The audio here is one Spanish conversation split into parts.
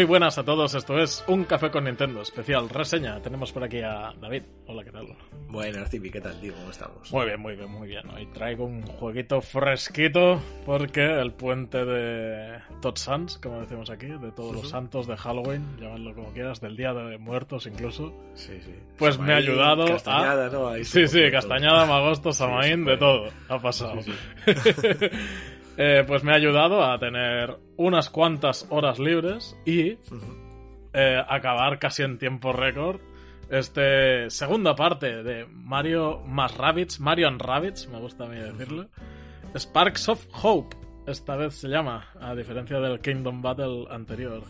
muy buenas a todos. Esto es Un Café con Nintendo, especial reseña. Tenemos por aquí a David. Hola, ¿qué tal? Buenas, Tipi, ¿qué tal, tío? ¿Cómo estamos? Muy bien, muy bien, muy bien. Hoy traigo un jueguito fresquito porque el puente de Todd Sands, como decimos aquí, de todos los santos de Halloween, llámalo como quieras, del Día de Muertos incluso. Sí, sí. Pues me ha Samaín, ayudado Castañada, a... ¿no? Ahí Sí, sí. Castañada, Magosto, Samaín, se de todo ha pasado. Sí, Eh, pues me ha ayudado a tener unas cuantas horas libres y eh, acabar casi en tiempo récord este segunda parte de Mario más Rabbids, Mario and Rabbids, me gusta a mí decirlo. Sparks of Hope, esta vez se llama, a diferencia del Kingdom Battle anterior.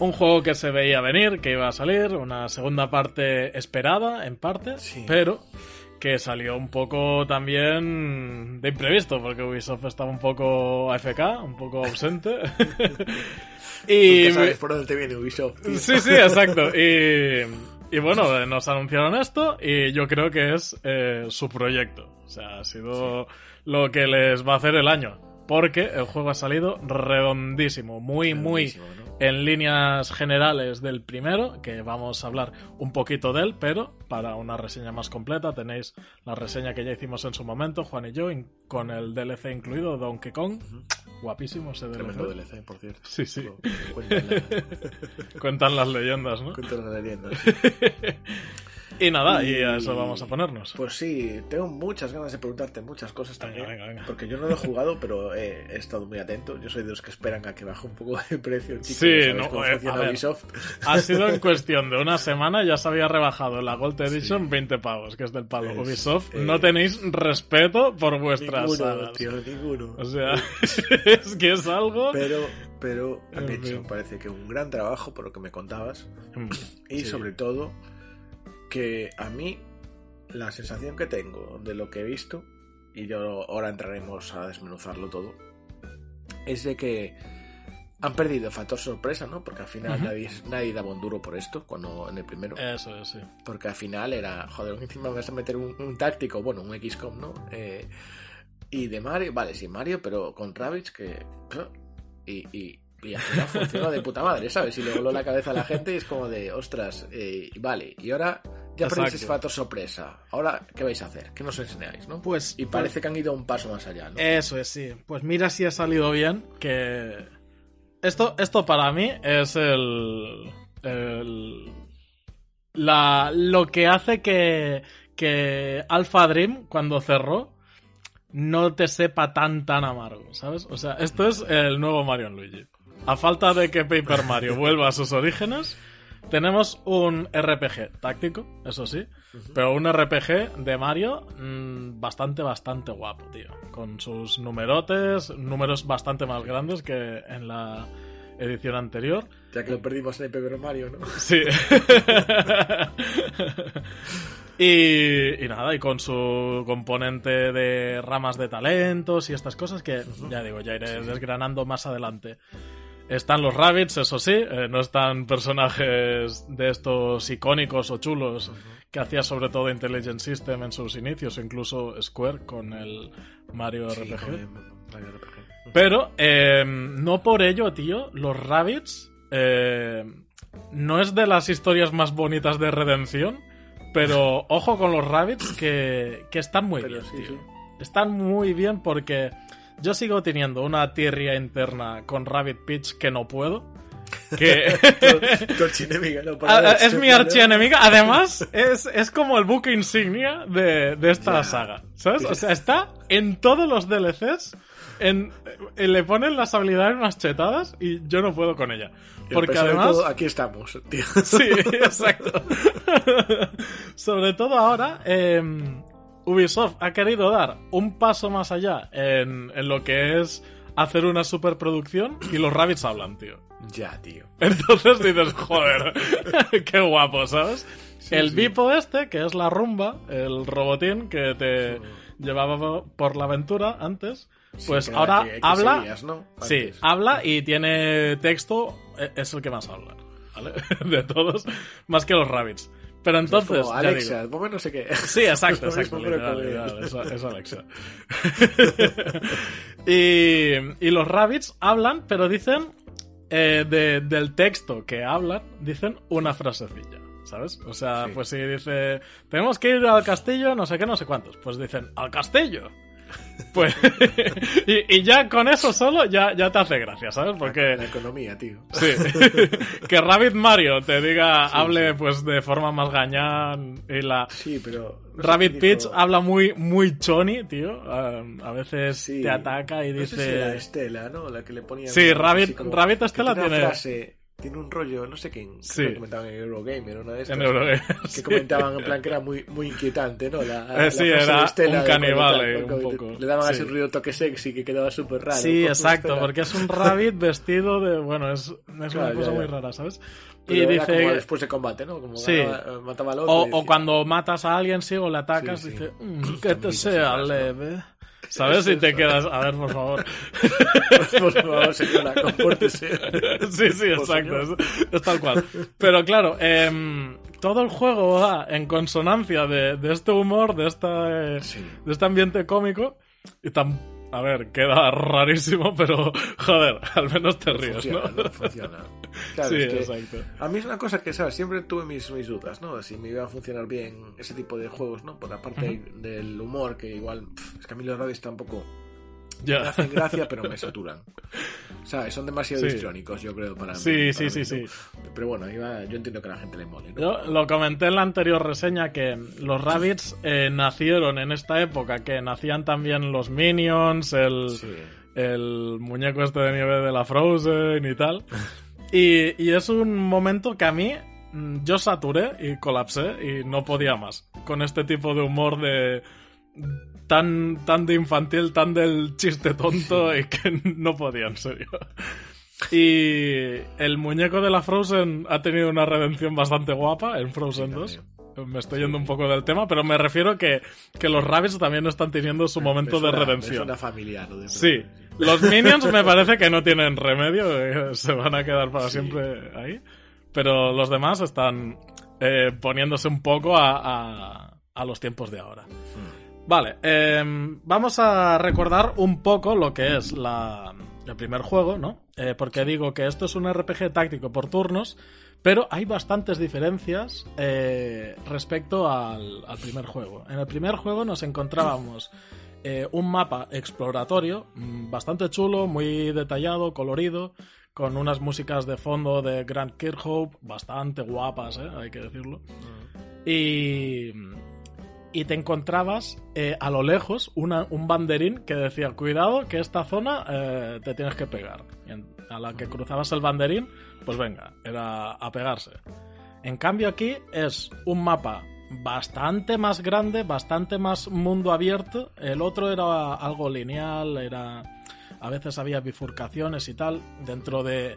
Un juego que se veía venir, que iba a salir, una segunda parte esperada, en parte, Sí. pero que salió un poco también de imprevisto, porque Ubisoft estaba un poco AFK, un poco ausente. y sabes por dónde te viene Ubisoft, tío. Sí, sí, exacto. Y, y bueno, nos anunciaron esto y yo creo que es eh, su proyecto. O sea, ha sido lo que les va a hacer el año. Porque el juego ha salido redondísimo, muy, muy. En líneas generales del primero, que vamos a hablar un poquito de él, pero para una reseña más completa tenéis la reseña que ya hicimos en su momento, Juan y yo, con el DLC incluido, Donkey Kong. Guapísimo ese DLC. Tremendo DLC, por cierto. Sí, sí. Cuentan la, Cuentan las leyendas, ¿no? cuentan la leyenda. Y nada, y, a eso vamos a ponernos. Pues sí, tengo muchas ganas de preguntarte muchas cosas también. venga, venga. Porque yo no lo he jugado, pero he, he estado muy atento. Yo soy de los que esperan a que baje un poco de precio. Chico, Sí, no, cómo eh, a ver. Ubisoft. Ha sido en cuestión de una semana, ya se había rebajado la Gold Edition 20 pavos, que es del palo. Es, Ubisoft, eh, no tenéis respeto por vuestras Ninguno, tío, ninguno. O sea, es que es algo... Pero, pero han En hecho, fin. parece que un gran trabajo por lo que me contabas. Mm, Y sí. sobre todo, que a mí la sensación que tengo de lo que he visto, y yo ahora entraremos a desmenuzarlo todo, es de que han perdido el factor sorpresa, ¿no? Porque al final nadie, nadie daba un duro por esto, cuando en el primero. Eso es, sí. Porque al final era, joder, encima me vas a meter un, un táctico, bueno, un XCOM, ¿no? Eh, y de Mario, vale, sí, Mario, pero con Rabbids que... Y, y, y al final funciona de puta madre, ¿sabes? Y le voló la cabeza a la gente y es como de, ostras, eh, vale, y ahora ya Exacto. perdéis ese factor sorpresa. Ahora, ¿qué vais a hacer? ¿Qué nos enseñáis, no? Pues, Y parece que han ido un paso más allá, ¿no? Eso es, sí. Pues mira si ha salido bien, que... Esto, esto para mí es el... el- la, lo que hace que, que Alpha Dream, cuando cerró, no te sepa tan tan amargo, ¿sabes? O sea, esto es el nuevo Mario Luigi. A falta de que Paper Mario vuelva a sus orígenes, tenemos un RPG táctico, eso sí, pero un RPG de Mario mm, bastante, bastante guapo, tío. Con sus numerotes, números bastante más grandes que en la edición anterior. Ya que lo perdimos en el Paper Mario, ¿no? Sí. y, y nada, y con su componente de ramas de talentos y estas cosas que, ya digo, ya iré desgranando más adelante. Están los rabbits, eso sí, eh, no están personajes de estos icónicos o chulos que hacía sobre todo Intelligent System en sus inicios, o incluso Square con el Mario Sí, RPG. con el Mario RPG. Pero eh, no por ello, tío, los Rabbits eh, no es de las historias más bonitas de redención, pero ojo con los Rabbits que, que están muy Pero bien, sí, tío. sí. Están muy bien porque yo sigo teniendo una tirria interna con Rabbit Peach que no puedo. Que Tu- tu archienemiga, ¿no? Ah, Para- es mi archienemiga. Además, es, es como el buque insignia de, de esta saga. ¿Sabes? O sea, está en todos los DLCs. En, eh, le ponen las habilidades más chetadas y yo no puedo con ella. Porque además. todo, aquí estamos, tío. Sí, exacto. Sobre todo ahora, eh, Ubisoft ha querido dar un paso más allá en, en lo que es hacer una superproducción y los rabbits hablan, tío. Ya, tío. Entonces dices, joder, qué guapo, ¿sabes? Sí, el sí. Bipo este, que es la rumba, el robotín que te llevaba por la aventura antes, pues ahora que- que habla. seguías, ¿no? Sí, habla y tiene texto, e- es el que más habla, ¿vale? De todos, más que los rabbits. Pero entonces, Como Alexa, digo- ponme no sé qué. Sí, exacto, exacto. literal, literal, es, es Alexa. y, y los rabbits hablan, pero dicen eh, de- del texto que hablan, dicen una frasecilla. ¿Sabes? O sea, Sí. pues si dice, tenemos que ir al castillo, no sé qué, no sé cuántos. Pues dicen, al castillo. Pues, y, y ya con eso solo ya, ya te hace gracia, ¿sabes? Porque, La economía, tío. sí, que Rabbit Mario te diga, hable pues de forma más gañán y la, Sí, pero. no Rabbit Peach habla muy, muy choni, tío. Um, a veces Sí. te ataca y No sé si dice. Estela, ¿no? La que le ponía. Sí, Rabbit- Rabbit Estela tiene. una frase, tiene un rollo, no sé quién. Sí. Que comentaban en Eurogamer, una de estas. En Eurogame. Que sí. comentaban en plan que era muy, muy inquietante, ¿no? La, Eh, la sí, frase era Estela un tal, eh, un le- poco. Le daban Sí. ese ruido toque sexy que quedaba súper raro. Sí, exacto, porque es un rabbit vestido de. Bueno, es, es una Claro, cosa ya, muy ya. rara, ¿sabes? Pero y era como dice. después de combate, ¿no? Como Sí. ganaba- mataba al otro. O, o cuando matas a alguien, sí, o le atacas, dice. "Mm, que te sea cosas, ¿no? ¿Sabes? Y te quedas. A ver, por favor. Por favor, señora, compórtese. sí, sí, exacto. Es, es tal cual. Pero claro, em, todo el juego va en consonancia de, de este humor, de, esta, eh, Sí. de este ambiente cómico. Y tan. A ver, queda rarísimo, pero joder, al menos te ríes, Funciona. ¿no? Funciona. Claro, sí, es que exacto. A mí es una cosa que, ¿sabes? Siempre tuve mis, mis dudas, ¿no? Si me iba a funcionar bien ese tipo de juegos, ¿no? Por la parte del humor, que igual... es que a mí los radios tampoco me Ya. hacen gracia, pero me saturan. ¿Sabes? Son demasiado Sí. histrónicos, yo creo, para mí. Sí, sí, mí, sí, ¿no? sí. Pero bueno, iba- yo entiendo que a la gente le mole, ¿no? Yo lo comenté en la anterior reseña que los Rabbits eh, nacieron en esta época, que nacían también los Minions, el, Sí. el muñeco este de nieve de la Frozen y tal. Y, y es un momento que a mí mm, yo saturé y colapsé y no podía más. Con este tipo de humor de tan, tan de infantil, tan del chiste tonto y que no podía, en serio. Y el muñeco de la Frozen ha tenido una redención bastante guapa en Frozen Sí, 2. Me estoy yendo un poco del tema, pero me refiero que, que los Rabbits también están teniendo su momento Me de redención. Familiar. de Sí, los Minions me parece que no tienen remedio, eh, se van a quedar para Sí. siempre ahí. Pero los demás están eh, poniéndose un poco a, a- a los tiempos de ahora. Vale, em, vamos a recordar un poco lo que es la, el primer juego, ¿no? Eh, porque digo que esto es un RPG táctico por turnos, pero hay bastantes diferencias eh, respecto al, al primer juego. En el primer juego nos encontrábamos eh, un mapa exploratorio mm, bastante chulo, muy detallado, colorido, con unas músicas de fondo de Grant Kirkhope bastante guapas, ¿eh? hay que decirlo. Y, y te encontrabas a lo lejos una- un banderín que decía, cuidado que esta zona te tienes que pegar. A la que cruzabas el banderín, pues venga, era a pegarse. En cambio aquí es un mapa bastante más grande, bastante más mundo abierto. El otro era algo lineal, era a veces había bifurcaciones y tal dentro de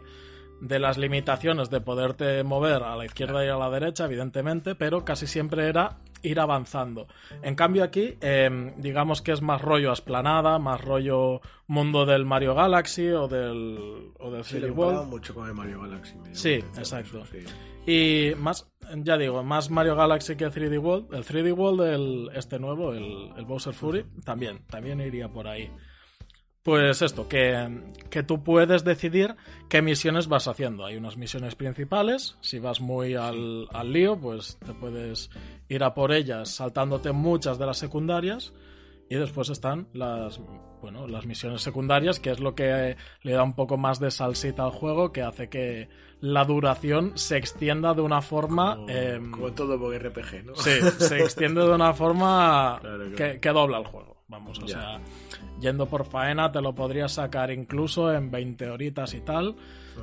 de las limitaciones de poderte mover a la izquierda y a la derecha, evidentemente, pero casi siempre era ir avanzando. En cambio aquí, eh, digamos que es más rollo esplanada, más rollo mundo del Mario Galaxy o del, o del Sí, 3D lo World. mucho con el Mario Galaxy. Sí, exacto. eso, sí. Y más, ya digo, más Mario Galaxy que 3D World. El 3D World, el, este nuevo, el, el Bowser Fury, también, también iría por ahí. Pues esto, que, que tú puedes decidir qué misiones vas haciendo. Hay unas misiones principales, si vas muy al, al lío, pues te puedes ir a por ellas saltándote muchas de las secundarias. Y después están las, bueno, las misiones secundarias, que es lo que le da un poco más de salsita al juego, que hace que la duración se extienda de una forma... Como, em, como todo RPG, ¿no? Sí, se extiende de una forma Claro, claro. Que, que dobla el juego. Vamos, o Ya. sea, yendo por faena te lo podrías sacar incluso en 20 horitas y tal.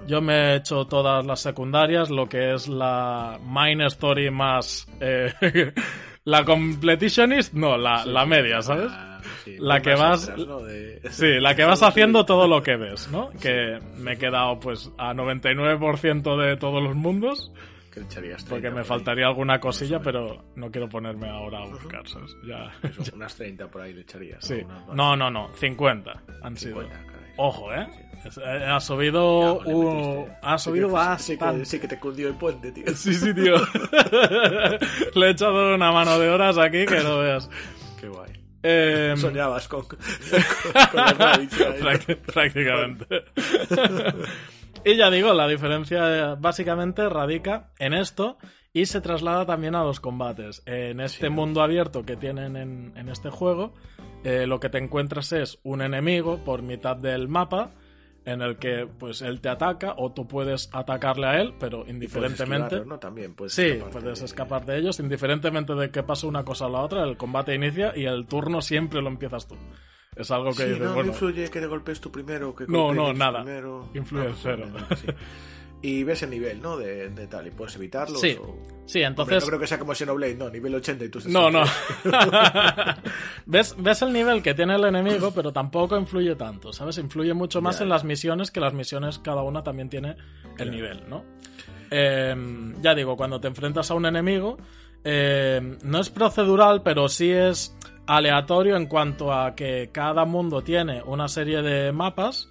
Yo me he hecho todas las secundarias, lo que es la main story más... eh, la completionist, no, la, la media, ¿sabes? Ah, sí, La que vas- Sí, la que vas haciendo todo lo que ves, ¿no? Que me he quedado pues a 99% de todos los mundos. Que 30 Porque me por ahí. faltaría alguna cosilla, pero no quiero ponerme ahora a buscar, ¿sabes? Ya. Eso, unas 30 por ahí le echarías. Sí. No, no, no. 50 han sido. 50, caray. Ojo, ¿eh? Es- eh, Ha subido. Ya, un-. Ha subido sí que, sí, bastante. sí que te cundió el puente, tío. Sí, sí, tío. Le he echado una mano de horas aquí que no veas. Qué guay. Eh, Soñabas con, con, con práct- prácticamente. Y ya digo, la diferencia eh, básicamente radica en esto y se traslada también a los combates. En este Sí. mundo abierto que tienen en, en este juego, eh, lo que te encuentras es un enemigo por mitad del mapa en el que pues él te ataca o tú puedes atacarle a él, pero Puedes indiferentemente... ¿no? También puedes Sí, escaparte puedes de- escapar de ellos, indiferentemente de que pase una cosa o la otra, el combate inicia y el turno siempre lo empiezas tú. Es algo que Sí, dices, no, no bueno, influye que te golpees tú primero, que No, no, nada. primero. Influye pues, cero. sí. Y ves el nivel, ¿no? De, de tal, y puedes evitarlo. Sí. sí, entonces... no creo que sea como Xenoblade, no, nivel 80 y tú No, no. 60. ¿Ves, ves el nivel que tiene el enemigo, pero tampoco influye tanto, ¿sabes? Influye mucho más Ya, en ya. las misiones, que las misiones cada una también tiene el nivel, ¿no? Eh, ya digo, cuando te enfrentas a un enemigo, eh, no es procedural, pero sí es aleatorio en cuanto a que cada mundo tiene una serie de mapas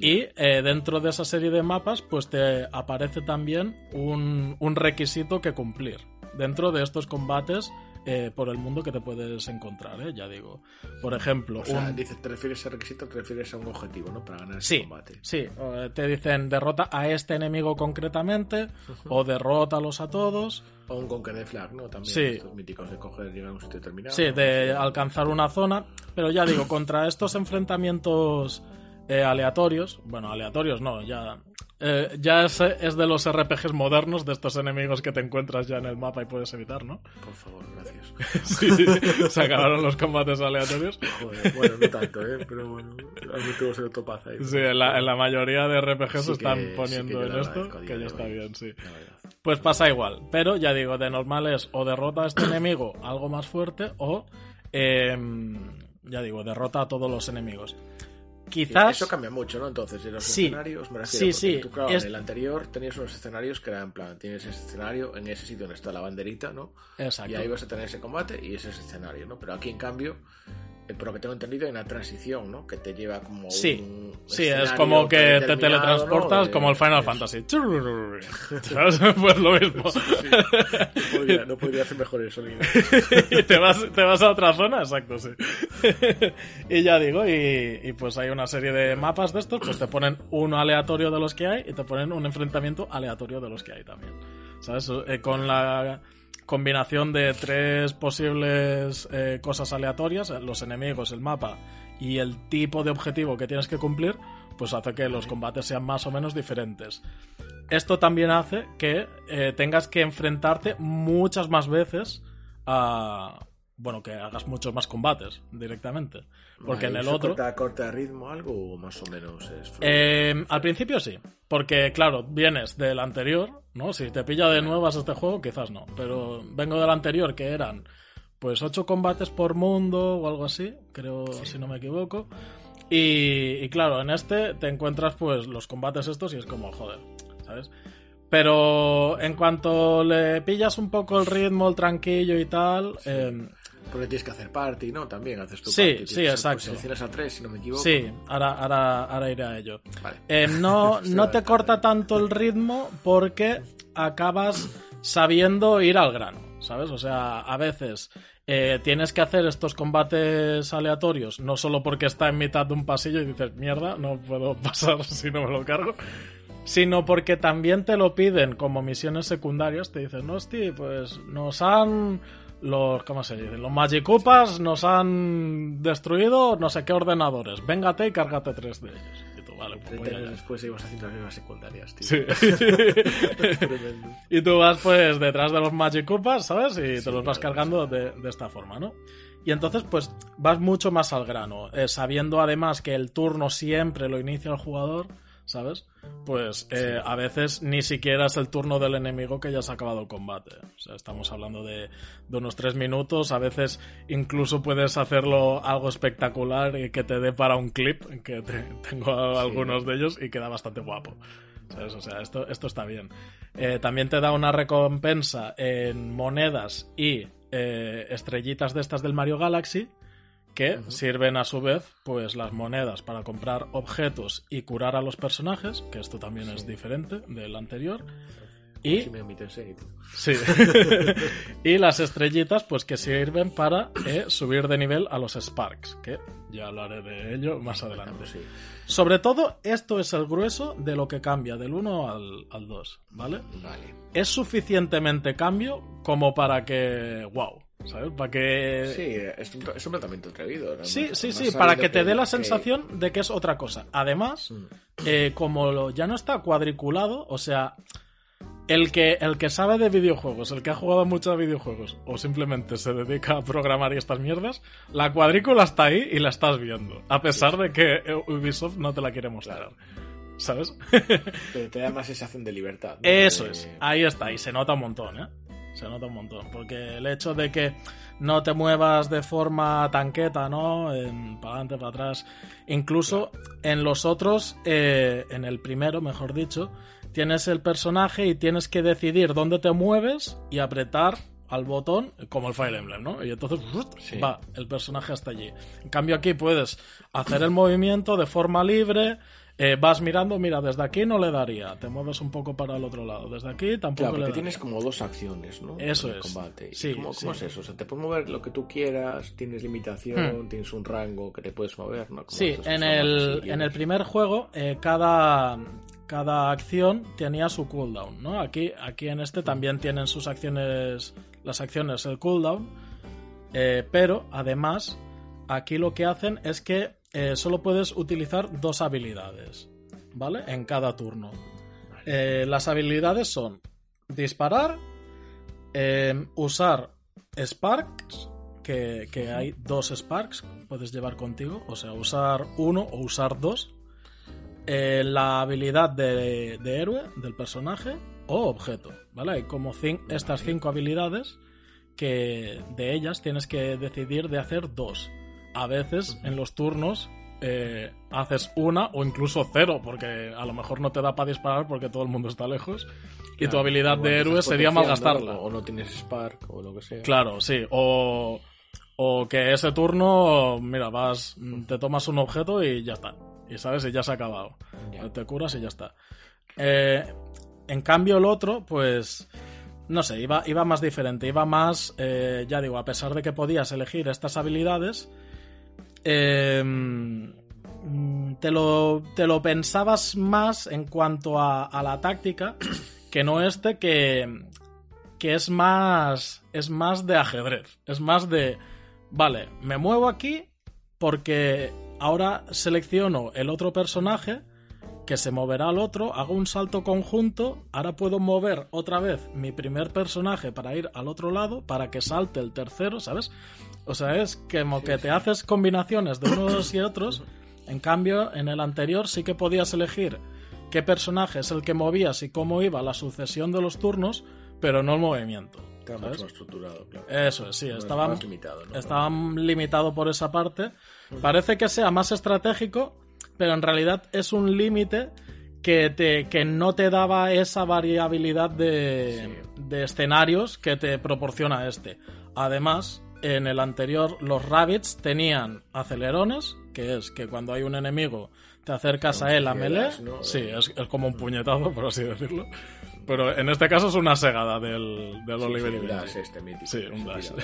y eh, dentro de esa serie de mapas pues te aparece también un, un requisito que cumplir. Dentro de estos combates eh, por el mundo que te puedes encontrar, ¿eh? ya digo. Por ejemplo, O sea, un- dices, te refieres a requisito, te refieres a un objetivo, ¿no? Para ganar Sí, ese combate. sí, eh, te dicen derrota a este enemigo concretamente o derrótalos a todos. O un Conquer de Flag, ¿no? También Sí. estos míticos de coger, llegar a un sitio determinado. Sí, de alcanzar una zona. Pero ya digo, contra estos enfrentamientos eh, aleatorios, bueno, aleatorios no, ya, eh, ya es, es de los RPGs modernos, de estos enemigos que te encuentras ya en el mapa y puedes evitar, ¿no? Por favor, gracias. Sí, se acabaron los combates aleatorios. Joder, bueno, no tanto, ¿eh? Pero bueno, tengo el topaza ahí. Sí, en la, en la mayoría de RPGs Sí están que- poniendo en esto, que ya está bien, sí. Pues pasa igual, pero ya digo, de normal es o derrota a este enemigo algo más fuerte o, em, ya digo, derrota a todos los enemigos. Quizás... Eso cambia mucho, ¿no? Entonces, en los Sí. escenarios, me refiero, Sí, sí, tú, claro, es- en el anterior tenías unos escenarios que eran en plan, tienes ese escenario en ese sitio donde está la banderita, ¿no? Exacto. Y ahí vas a tener ese combate y ese escenario, ¿no? Pero aquí, en cambio, por lo que tengo entendido, hay una transición, ¿no? Que te lleva como Sí, un Sí, es como que te teletransportas ¿no? Como el Final es- Fantasy. ¿Sabes? Pues lo mismo. Sí. No podría, no podría hacer mejor el sonido. y te vas, te vas a otra zona, exacto, sí. y ya digo, y, y pues hay una serie de mapas de estos, pues te ponen uno aleatorio de los que hay y te ponen un enfrentamiento aleatorio de los que hay también. ¿Sabes? Eh, con la combinación de tres posibles eh, cosas aleatorias, eh, los enemigos, el mapa y el tipo de objetivo que tienes que cumplir, pues hace que los combates sean más o menos diferentes. Esto también hace que eh, tengas que enfrentarte muchas más veces a... Bueno, que hagas muchos más combates directamente. Porque Vale, en el ¿eso otro... Corta, corta ritmo algo o más o menos es? Eh, al principio sí, porque claro, vienes del anterior, ¿no? Si te pilla de nuevas este juego, quizás no, pero vengo del anterior que eran pues ocho combates por mundo o algo así, creo si no me equivoco. Y, y claro, en este te encuentras pues los combates estos y es como, joder, ¿sabes? Pero en cuanto le pillas un poco el ritmo, el tranquillo y tal, eh, Porque tienes que hacer party, ¿no? También haces tu Sí, party. sí, hacer exacto. Posiciones a tres, si no me equivoco. sí, ahora, ahora, ahora iré a ello. Vale. Eh, no, Sí, no te corta tanto el ritmo porque acabas sabiendo ir al grano, ¿sabes? O sea, a veces eh, tienes que hacer estos combates aleatorios, no solo porque está en mitad de un pasillo y dices, mierda, no puedo pasar si no me lo cargo, sino porque también te lo piden como misiones secundarias, te dicen, no, hosti, pues nos han... Los, ¿cómo se dice? Los Magicupas nos han destruido no sé qué ordenadores. Véngate y cárgate tres de ellos. Y tú, vale, pues 30 voy allá. años después seguimos haciendo las mismas secundarias, tío. Sí. Y tú vas pues detrás de los Magicupas, ¿sabes? Y Sí, te los vas cargando de, de esta forma, ¿no? Y entonces pues vas mucho más al grano, eh, sabiendo además que el turno siempre lo inicia el jugador, ¿sabes? Pues eh, a veces ni siquiera es el turno del enemigo que ya se ha acabado el combate. O sea, estamos hablando de, de unos tres minutos, a veces incluso puedes hacerlo algo espectacular y que te dé para un clip, que te- tengo algunos de ellos y queda bastante guapo. ¿Sabes? O sea, esto, esto está bien. Eh, también te da una recompensa en monedas y eh, estrellitas de estas del Mario Galaxy que sirven a su vez pues las monedas para comprar objetos y curar a los personajes, que esto también es diferente del anterior. Y, Si me sí. y las estrellitas, pues que sirven para eh, subir de nivel a los Sparks, que ya hablaré de ello más adelante. Sí. Sobre todo, esto es el grueso de lo que cambia del 1 al, al 2, ¿vale? Vale. Es suficientemente cambio como para que. ¡Wow! ¿Sabes? Para que. Sí, es un, es un tratamiento atrevido. Sí, sí, sí, para que te dé la que- sensación de que es otra cosa. Además, Mm. eh, como lo- ya no está cuadriculado, o sea, el que, el que sabe de videojuegos, el que ha jugado mucho a videojuegos, o simplemente se dedica a programar y estas mierdas, la cuadrícula está ahí y la estás viendo, a pesar de que eh, Ubisoft no te la quiere mostrar. ¿Sabes? Pero te da más sensación de libertad. ¿no? Eso es, ahí está, y se nota un montón, ¿eh? Se nota un montón, porque el hecho de que no te muevas de forma tanqueta, ¿no? En, para adelante, para atrás. Incluso en los otros, eh, en el primero, mejor dicho, tienes el personaje y tienes que decidir dónde te mueves y apretar al botón, como el Fire Emblem, ¿no? Y entonces va el personaje hasta allí. En cambio aquí puedes hacer el movimiento de forma libre, eh, vas mirando, mira, desde aquí no le daría, te mueves un poco para el otro lado, desde aquí tampoco Claro, le daría. tienes como dos acciones, ¿no? Eso En el es. combate. ¿Y Sí, ¿Cómo, sí. cómo es eso? O sea, te puedes mover lo que tú quieras, tienes limitación, tienes un rango que te puedes mover, ¿no? Como Hmm. Sí, en el, en el primer juego eh, cada, cada acción tenía su cooldown, ¿no? Aquí, aquí en este también tienen sus acciones, las acciones, el cooldown, eh, pero además aquí lo que hacen es que eh, solo puedes utilizar dos habilidades, ¿vale? En cada turno. Eh, las habilidades son disparar, eh, usar Sparks, que, que hay dos Sparks, puedes llevar contigo, o sea, usar uno o usar dos. Eh, la habilidad de, de héroe del personaje o objeto, ¿vale? Hay como estas cinco habilidades que de ellas tienes que decidir de hacer dos. A veces en los turnos eh, haces una o incluso cero, porque a lo mejor no te da para disparar porque todo el mundo está lejos. Y tu habilidad de héroe sería malgastarla. O, o no tienes Spark o lo que sea. Claro, sí. O, o que ese turno, mira, vas, te tomas un objeto y ya está. Y sabes, y ya se ha acabado. Ya. Te curas y ya está. Eh, en cambio, el otro, pues. No sé, iba, iba más diferente. Iba más. eh, ya digo, a pesar de que podías elegir estas habilidades. Mm, te, lo, te lo pensabas más en cuanto a, a la táctica. Que no este que. Que es más. Es más de ajedrez. Es más de. Vale, me muevo aquí porque ahora selecciono el otro personaje que se moverá al otro, hago un salto conjunto, ahora puedo mover otra vez mi primer personaje para ir al otro lado, para que salte el tercero, ¿sabes? O sea, es como que te haces combinaciones de unos y otros, en cambio, en el anterior sí que podías elegir qué personaje es el que movías y cómo iba la sucesión de los turnos, pero no el movimiento. Más estructurado, claro. Eso es, sí, No estaba, más limitado, ¿no? estaba limitado por esa parte. Parece que sea más estratégico, pero en realidad es un límite que, te, que no te daba esa variabilidad de, de escenarios que te proporciona este. Además, en el anterior, los rabbits tenían acelerones, que es que cuando hay un enemigo te acercas a él a melee. Sí, es, es como un puñetazo, por así decirlo. Pero en este caso es una segada del, del Sí, Oliver sí, un dash este mítico. Sí, un dash.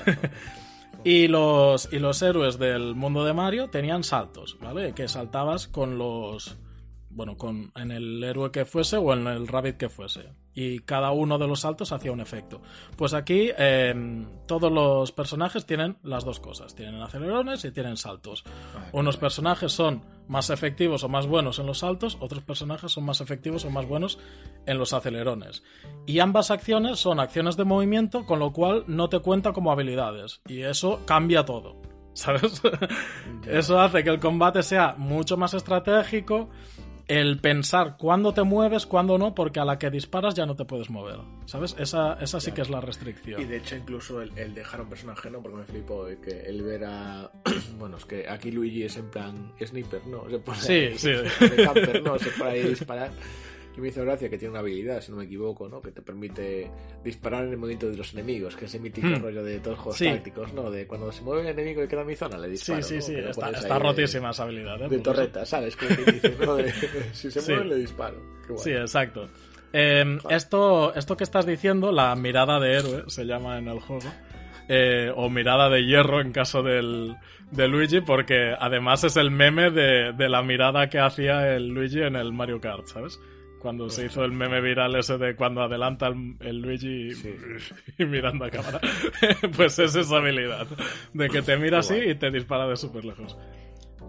Y los, y los héroes del mundo de Mario tenían saltos, ¿vale? Que saltabas con los. Bueno, con, en el héroe que fuese o en el rabbit que fuese. Y cada uno de los saltos hacía un efecto. Pues aquí eh, todos los personajes tienen las dos cosas. Tienen acelerones y tienen saltos. Ah, Unos personajes son más efectivos o más buenos en los saltos, otros personajes son más efectivos o más buenos en los acelerones. Y ambas acciones son acciones de movimiento, con lo cual no te cuenta como habilidades. Y eso cambia todo. ¿Sabes? Eso hace que el combate sea mucho más estratégico. El pensar cuándo te mueves, cuándo no, porque a la que disparas ya no te puedes mover. ¿Sabes? Esa, esa sí que es la restricción. Y de hecho, incluso el, el dejar a un personaje, ¿no? Porque me flipo eh, que el ver a. bueno, es que aquí Luigi es en plan sniper, ¿no? Se pone Sí, ahí, sí. De camper, ¿no? Se pone ahí a disparar. Y me hizo gracia que tiene una habilidad, si no me equivoco, ¿no? Que te permite disparar en el movimiento de los enemigos, que es el mítico Hmm. rollo de todos los juegos Sí. tácticos, ¿no? De cuando se mueve el enemigo y queda en mi zona, le Sí, disparo. sí, sí, lo está, rotísima esa habilidad. ¿eh? De torreta, ¿sabes? Que dice, ¿no? De- si se Sí. mueve, le disparo. Qué. Sí, exacto. Eh, esto, esto que estás diciendo, la mirada de héroe, se llama en el juego. eh, o mirada de hierro en caso del, de Luigi, porque además es el meme de, de la mirada que hacía el Luigi en el Mario Kart, ¿sabes? Cuando se hizo el meme viral ese de cuando adelanta el, el Luigi Sí. y mirando a cámara. pues es esa habilidad. De que te mira así y te dispara de súper lejos.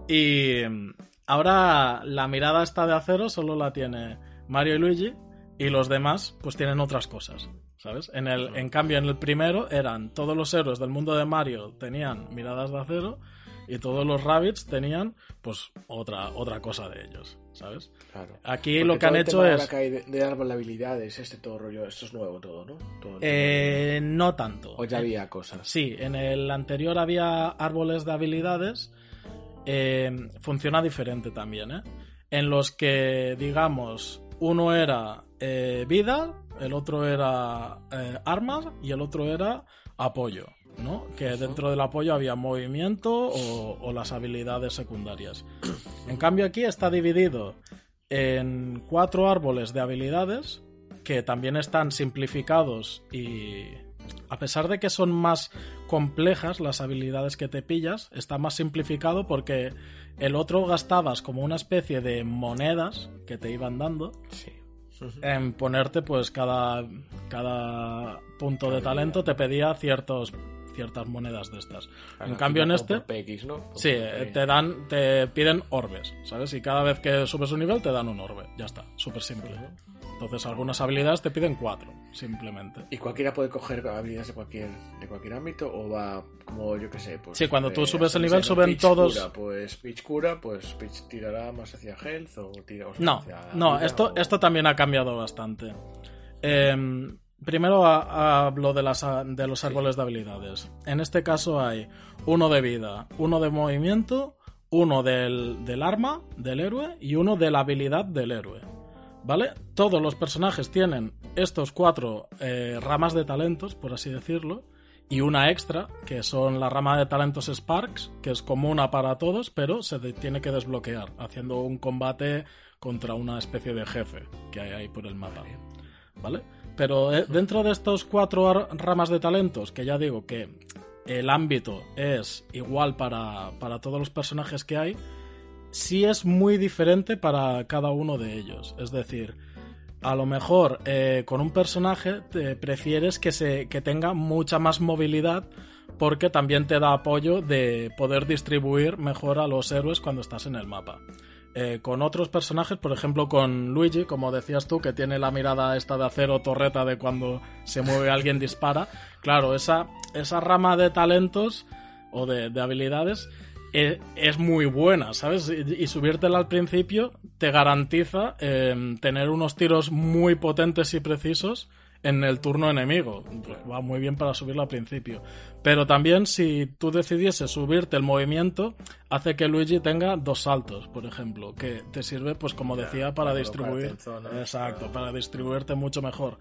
Y mm, ahora la mirada esta de acero solo la tiene Mario y Luigi. Y los demás, pues tienen otras cosas. ¿Sabes? En, el, en cambio, en el primero eran todos los héroes del mundo de Mario tenían miradas de acero. Y todos los rabbits tenían, pues, otra, otra cosa de ellos. ¿Sabes? Claro. Aquí Porque lo que han hecho es. de, de árbol de habilidades, este todo rollo, esto es nuevo todo, ¿no? Todo Eh, no tanto. O ya había cosas. Sí, en el anterior había árboles de habilidades. eh, funciona diferente también, ¿eh? En los que, digamos, uno era eh, vida, el otro era eh, armas y el otro era apoyo, ¿no? Que dentro del apoyo había movimiento o, o las habilidades secundarias. En cambio aquí está dividido en cuatro árboles de habilidades que también están simplificados y a pesar de que son más complejas las habilidades que te pillas, está más simplificado porque el otro gastabas como una especie de monedas que te iban dando Sí. en ponerte pues cada, cada punto de talento te pedía ciertos ciertas monedas de estas. En cambio en este Sí, PX. te dan, te piden orbes, ¿sabes? Y cada vez que subes un nivel te dan un orbe, ya está, súper simple. Entonces algunas habilidades te piden cuatro, simplemente. ¿Y cualquiera puede coger habilidades de cualquier, de cualquier ámbito o va como yo que sé? Pues, Sí, cuando tú eh, subes el nivel, suben Peach todos- Cura, pues Peach cura, pues Peach tirará más hacia health o tira o sea, No, hacia no, vida esto, o- esto también ha cambiado bastante. Em, primero ha- hablo de, las, de los árboles de habilidades. En este caso hay uno de vida, uno de movimiento, uno del, arma del héroe y uno de la habilidad del héroe. ¿Vale? Todos los personajes tienen estos cuatro eh, ramas de talentos, por así decirlo, y una extra, que son la rama de talentos Sparks, que es comuna para todos, pero se tiene que desbloquear, haciendo un combate contra una especie de jefe que hay ahí por el mapa. ¿Vale? Pero eh, dentro de estos cuatro ramas de talentos, que ya digo que el ámbito es igual para, para todos los personajes que hay, sí es muy diferente para cada uno de ellos. Es decir, a lo mejor eh, con un personaje te prefieres que, se, que tenga mucha más movilidad porque también te da apoyo de poder distribuir mejor a los héroes cuando estás en el mapa. Eh, con otros personajes, por ejemplo con Luigi, como decías tú, que tiene la mirada esta de acero torreta de cuando se mueve alguien dispara, claro, esa, esa rama de talentos o de, de habilidades eh, es muy buena, ¿sabes? Y, y subírtela al principio te garantiza eh, tener unos tiros muy potentes y precisos en el turno enemigo. Pues va muy bien para subirlo al principio. Pero también si tú decidiese subirte el movimiento, hace que Luigi tenga dos saltos, por ejemplo, que te sirve, pues como decía, para para distribuir. Exacto, para- para distribuirte mucho mejor.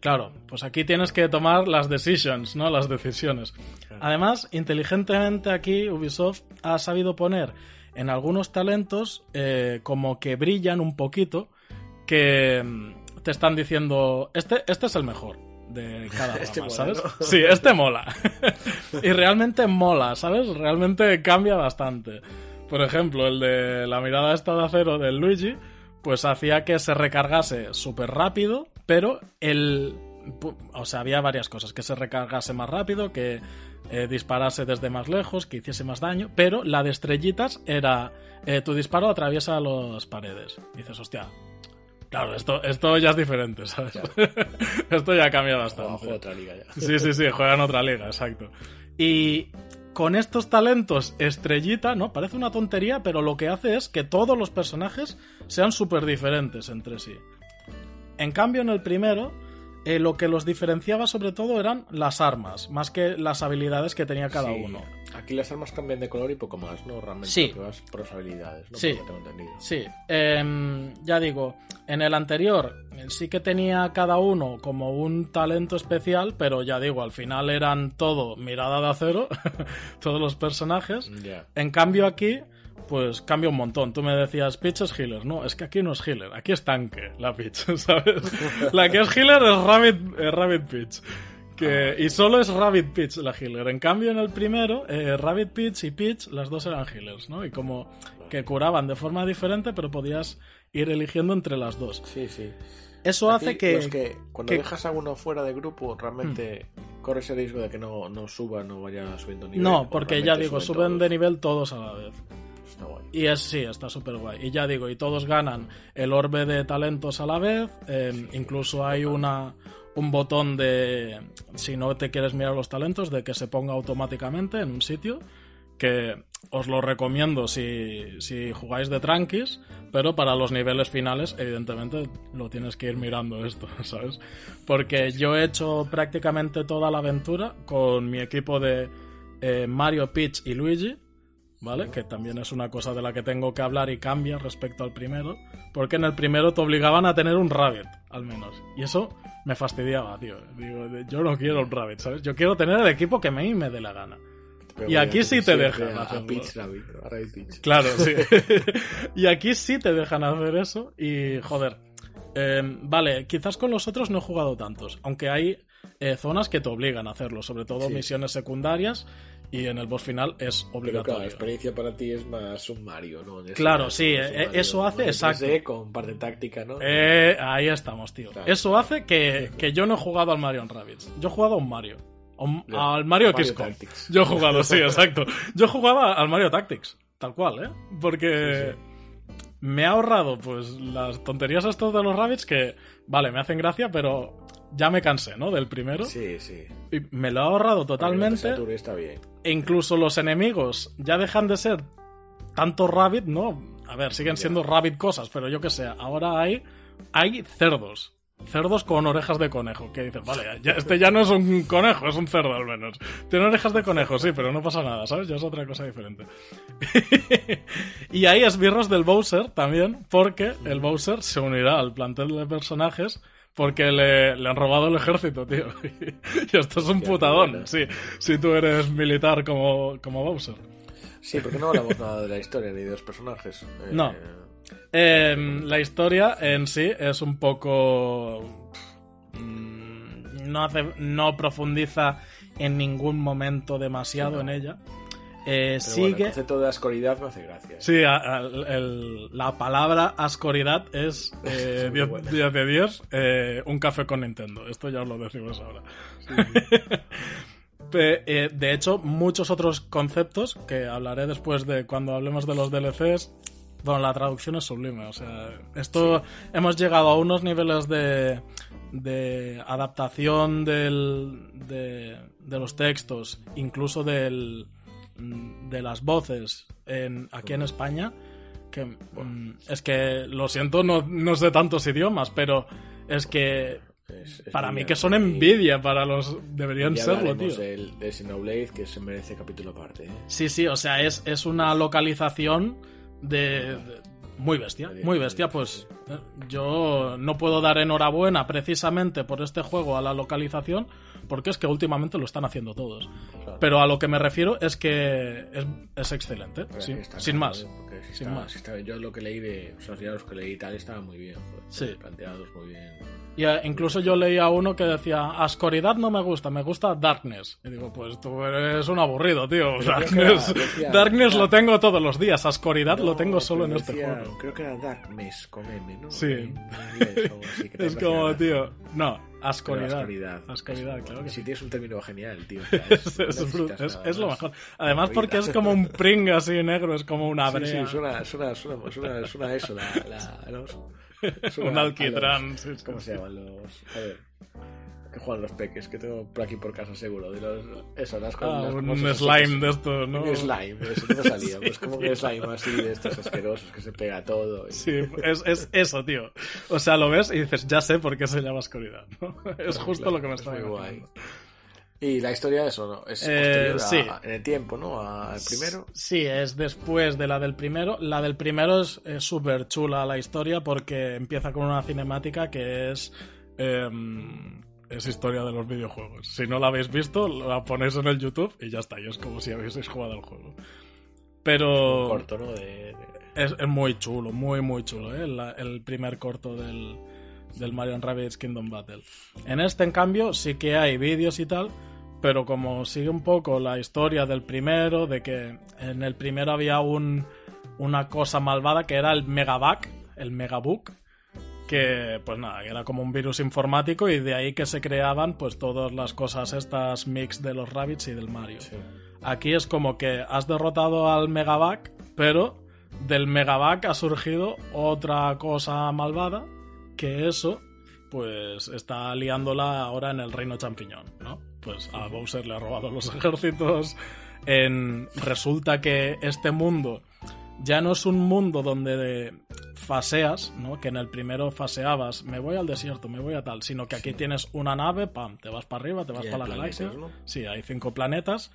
Claro, pues aquí tienes que tomar las decisions, ¿no? Las decisiones. Además, inteligentemente aquí Ubisoft ha sabido poner en algunos talentos eh, como que brillan un poquito, que mm, te están diciendo, este, este es el mejor de cada rama, Este mola, ¿sabes? ¿no? Sí, este mola. y realmente mola, ¿sabes? Realmente cambia bastante. Por ejemplo, el de la mirada esta de acero del Luigi, pues hacía que se recargase súper rápido, pero el... O sea, había varias cosas, que se recargase más rápido, que eh, disparase desde más lejos, que hiciese más daño, pero la de estrellitas era eh, tu disparo atraviesa las paredes. Y dices, hostia, claro, esto, esto ya es diferente, ¿sabes? esto ya cambia bastante. Abajo de otra liga ya. Sí, sí, sí, juega en otra liga, exacto. Y con estos talentos estrellita, ¿no? Parece una tontería, pero lo que hace es que todos los personajes sean súper diferentes entre sí. En cambio, en el primero, eh, lo que los diferenciaba sobre todo eran las armas, más que las habilidades que tenía cada Sí. uno. Aquí las armas cambian de color y poco más, ¿no? Realmente Sí. vas por las habilidades, ¿no? Sí. Tengo entendido. Sí, em, ya digo, en el anterior eh, sí que tenía cada uno como un talento especial, pero ya digo, al final eran todo mirada de acero, todos los personajes. En cambio aquí, pues cambia un montón. Tú me decías, Peach es healer. No, es que aquí no es healer, aquí es tanque la Peach, ¿sabes? la que es healer es Rabbit, es Rabbit Peach. Que, y solo es Rabbit Peach la healer. En cambio, en el primero, eh, Rabbit Peach y Peach, las dos eran healers, ¿no? Y como que curaban de forma diferente, pero podías ir eligiendo entre las dos. Sí, sí. Eso Aquí, hace que... que cuando que- dejas a uno fuera de grupo, realmente corres el riesgo de que no, no suba, no vaya subiendo nivel. No, porque ya digo, suben de nivel todos a la vez. Está guay. Y es sí, está súper guay. Y ya digo, y todos ganan el orbe de talentos a la vez. eh, incluso hay una un botón de si no te quieres mirar los talentos de que se ponga automáticamente en un sitio que os lo recomiendo si, si jugáis de tranquis, pero para los niveles finales, evidentemente, lo tienes que ir mirando esto, ¿sabes? Porque yo he hecho prácticamente toda la aventura con mi equipo de eh, Mario, Peach y Luigi, ¿vale? Que también es una cosa de la que tengo que hablar y cambia respecto al primero, porque en el primero te obligaban a tener un rabbit, al menos. Y eso me fastidiaba, tío. Digo, yo no quiero un rabbit, ¿sabes? Yo quiero tener el equipo que a mí me dé la gana. Pero Y aquí sí te dejan A, a. Claro, sí. y aquí sí te dejan hacer eso y, joder, eh, vale, quizás con los otros no he jugado tantos, aunque hay eh, zonas que te obligan a hacerlo, sobre todo Sí. misiones secundarias y en el boss final es Pero claro, la obligatorio. experiencia para ti es más un Mario, ¿no? Es Claro, más sí, un eh, eso hace, exacto. 3D Con parte táctica, ¿no? Eh, ahí estamos, tío. Claro. Eso hace que, que yo no he jugado al Mario Rabbids. Yo he jugado a un Mario. A un- Ya. al Mario, Mario. Tactics. Yo he jugado, sí, exacto. Yo jugaba al Mario Tactics, tal cual, ¿eh? Porque me ha ahorrado, pues, las tonterías estas de los rabbits que, vale, me hacen gracia, pero ya me cansé, ¿no? Del primero. Sí, sí. Y me lo ha ahorrado totalmente. está bien. E incluso los enemigos ya dejan de ser tanto rabbit, ¿no? A ver, siguen Ya. siendo rabbit cosas, pero yo que sé, ahora hay, hay cerdos. Cerdos con orejas de conejo. Que dices, vale, ya- este ya no es un conejo, es un cerdo al menos. Tiene orejas de conejo, sí, pero no pasa nada, ¿sabes? Ya es otra cosa diferente. y hay esbirros del Bowser también, porque el Bowser se unirá al plantel de personajes porque le, le han robado el ejército, tío. y esto es un qué putadón, buena. sí. Si tú eres militar como, como Bowser. Sí, porque no hablamos nada de la historia ni de los personajes. Eh, No. Eh, la historia en sí es un poco. mm, No, hace, no profundiza en ningún momento demasiado Sí, no. en ella. Eh, pero bueno, el sigue. concepto de ascoridad me hace gracia. Sí, a- a- el- la palabra ascoridad es eh, Es muy 10 buena. 10 de 10, eh, un café con Nintendo. Esto ya os lo decimos ahora. Eh, de hecho, muchos otros conceptos que hablaré después de cuando hablemos de los DLCs. Bueno, la traducción es sublime. O sea, esto hemos llegado a unos niveles de, de adaptación del, de, de los textos, incluso del, de las voces en, aquí en España. Que mm, es que lo siento, no, no sé tantos idiomas, pero es que Es- es para mí que son envidia para los. Deberían ya serlo, tío. del- de Xenoblade, que se merece capítulo aparte. ¿eh? Sí, sí, o sea, es, es una localización de, de- muy bestia, muy bestia. Pues eh, yo no puedo dar enhorabuena precisamente por este juego a la localización, porque es que últimamente lo están haciendo todos. Claro. Pero a lo que me refiero es que es, es excelente, sin, que está sin claro, más. ¿eh? Si sin está- más. si está- yo lo que leí de. O sea, los que leí y tal estaban muy bien. joder, Sí. Planteados muy bien. Y eh, incluso yo leía uno que decía, Ascoridad no me gusta, me gusta Darkness. Y digo, pues tú eres un aburrido, tío. Pero Darkness, era- decía- Darkness lo tengo todos los días, Ascoridad lo tengo solo en este juego. Creo que era Darkness con M, ¿no? Sí. Inglés, así, Es como, tío, no, Ascoridad. Ascoridad. Ascoridad, claro que Si sí. tienes un término genial, tío. Es, no lo mejor. Además porque es como un pring así negro, es como una Sí, brea. sí, suena, suena, suena, suena, suena a eso, la, la, los- suena un alquitrán. sí, sí. ¿Cómo se llaman los? A ver. Que juegan los peques, que tengo por aquí por casa seguro. De los, eso, las Ah, las un slime de estos, ¿no? Un slime, eso no salía. Pues como un slime así de estos asquerosos que se pega todo. y- Sí, es, es eso, tío. O sea, lo ves y dices, ya sé por qué se llama oscuridad. ¿no? Es justo Claro, lo que me es estaba muy guay. Y la historia de eso, ¿no? Es Eh, a- en el tiempo, ¿no? Al primero. Sí, es después de la del primero. La del primero es es súper chula la historia porque empieza con una cinemática que es... em, es historia de los videojuegos. Si no la habéis visto, la ponéis en el YouTube y ya está. Y es como si habéis jugado al juego. Pero Corto, ¿no? De, de- es, es muy chulo, muy, muy chulo, ¿eh? La- el primer corto del, del Mario Rabbids Kingdom Battle. En este, en cambio, sí que hay vídeos y tal, pero como sigue un poco la historia del primero, de que en el primero había un, una cosa malvada que era el Megabuck, el Megabook, que pues nada, era como un virus informático y de ahí que se creaban pues todas las cosas estas mix de los Rabbits y del Mario. sí. Aquí es como que has derrotado al Megaback, pero del Megaback ha surgido otra cosa malvada, que eso, pues está liándola ahora en el Reino Champiñón, ¿no? Pues a Bowser le ha robado los ejércitos. En... Resulta que este mundo ya no es un mundo donde faseas, ¿no? Que en el primero faseabas, me voy al desierto, me voy a tal, sino que aquí tienes una nave, pam, te vas para arriba, te vas para la galaxia. Sí, hay cinco planetas.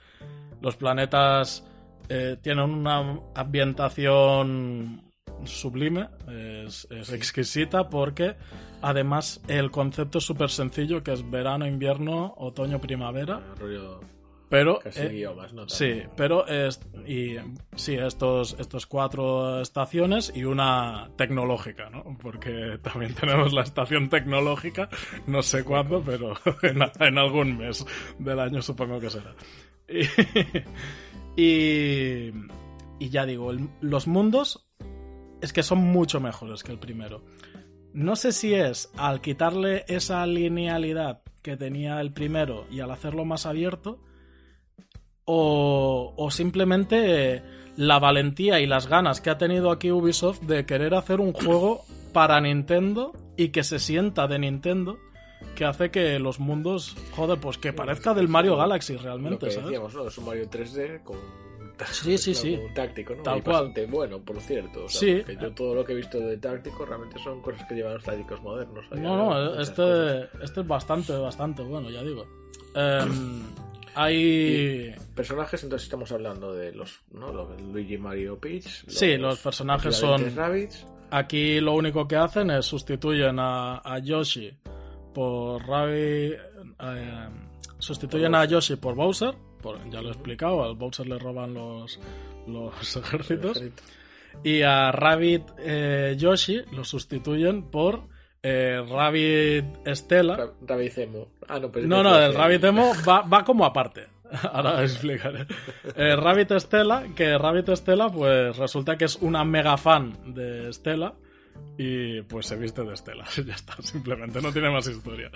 Los planetas eh, tienen una ambientación sublime, es, es exquisita porque además el concepto es súper sencillo que es verano, invierno, otoño, primavera, Rollo pero... eh, idiomas, ¿no? Sí, pero es, y, sí, estos, estos cuatro estaciones y una tecnológica, ¿no? Porque también tenemos la estación tecnológica, no sé cuándo, pero en, en algún mes del año supongo que será. Y, y, y ya digo, el- los mundos es que son mucho mejores que el primero. No sé si es al quitarle esa linealidad que tenía el primero y al hacerlo más abierto, o, o simplemente la valentía y las ganas que ha tenido aquí Ubisoft de querer hacer un juego para Nintendo y que se sienta de Nintendo, que hace que los mundos, joder, pues que parezca del Mario Galaxy Lo realmente, que ¿sabes? decíamos, ¿no? Es un Mario 3D con Sí, sí, sí. Un táctico, ¿no? Tal cual. bueno, por cierto. O sea, Sí. porque yo todo lo que he visto de táctico realmente son cosas que llevan los tácticos modernos. No, no, cosas. este, este es bastante, bastante bueno, ya digo. Em, hay... Personajes, entonces estamos hablando de los, ¿no? Los Luigi, Mario, Peach. Sí, los personajes son-. Aquí lo único que hacen es sustituyen a, a Yoshi por Rabbit. eh, sustituyen a Yoshi por Bowser. por- ya lo he explicado, al Bowser le roban los, los ejércitos. Y a Rabbit eh, Yoshi lo sustituyen por eh, Rabbit Estela. Ra- Rabicemo. Ah, no, pero No, no, el Rabbit Emo va, va como aparte. Ahora explicaré. Eh, Rabbit Estela, que Rabbit Estela, pues resulta que es una mega fan de Estela y pues se viste de Estela. Ya está, simplemente, no tiene más historia.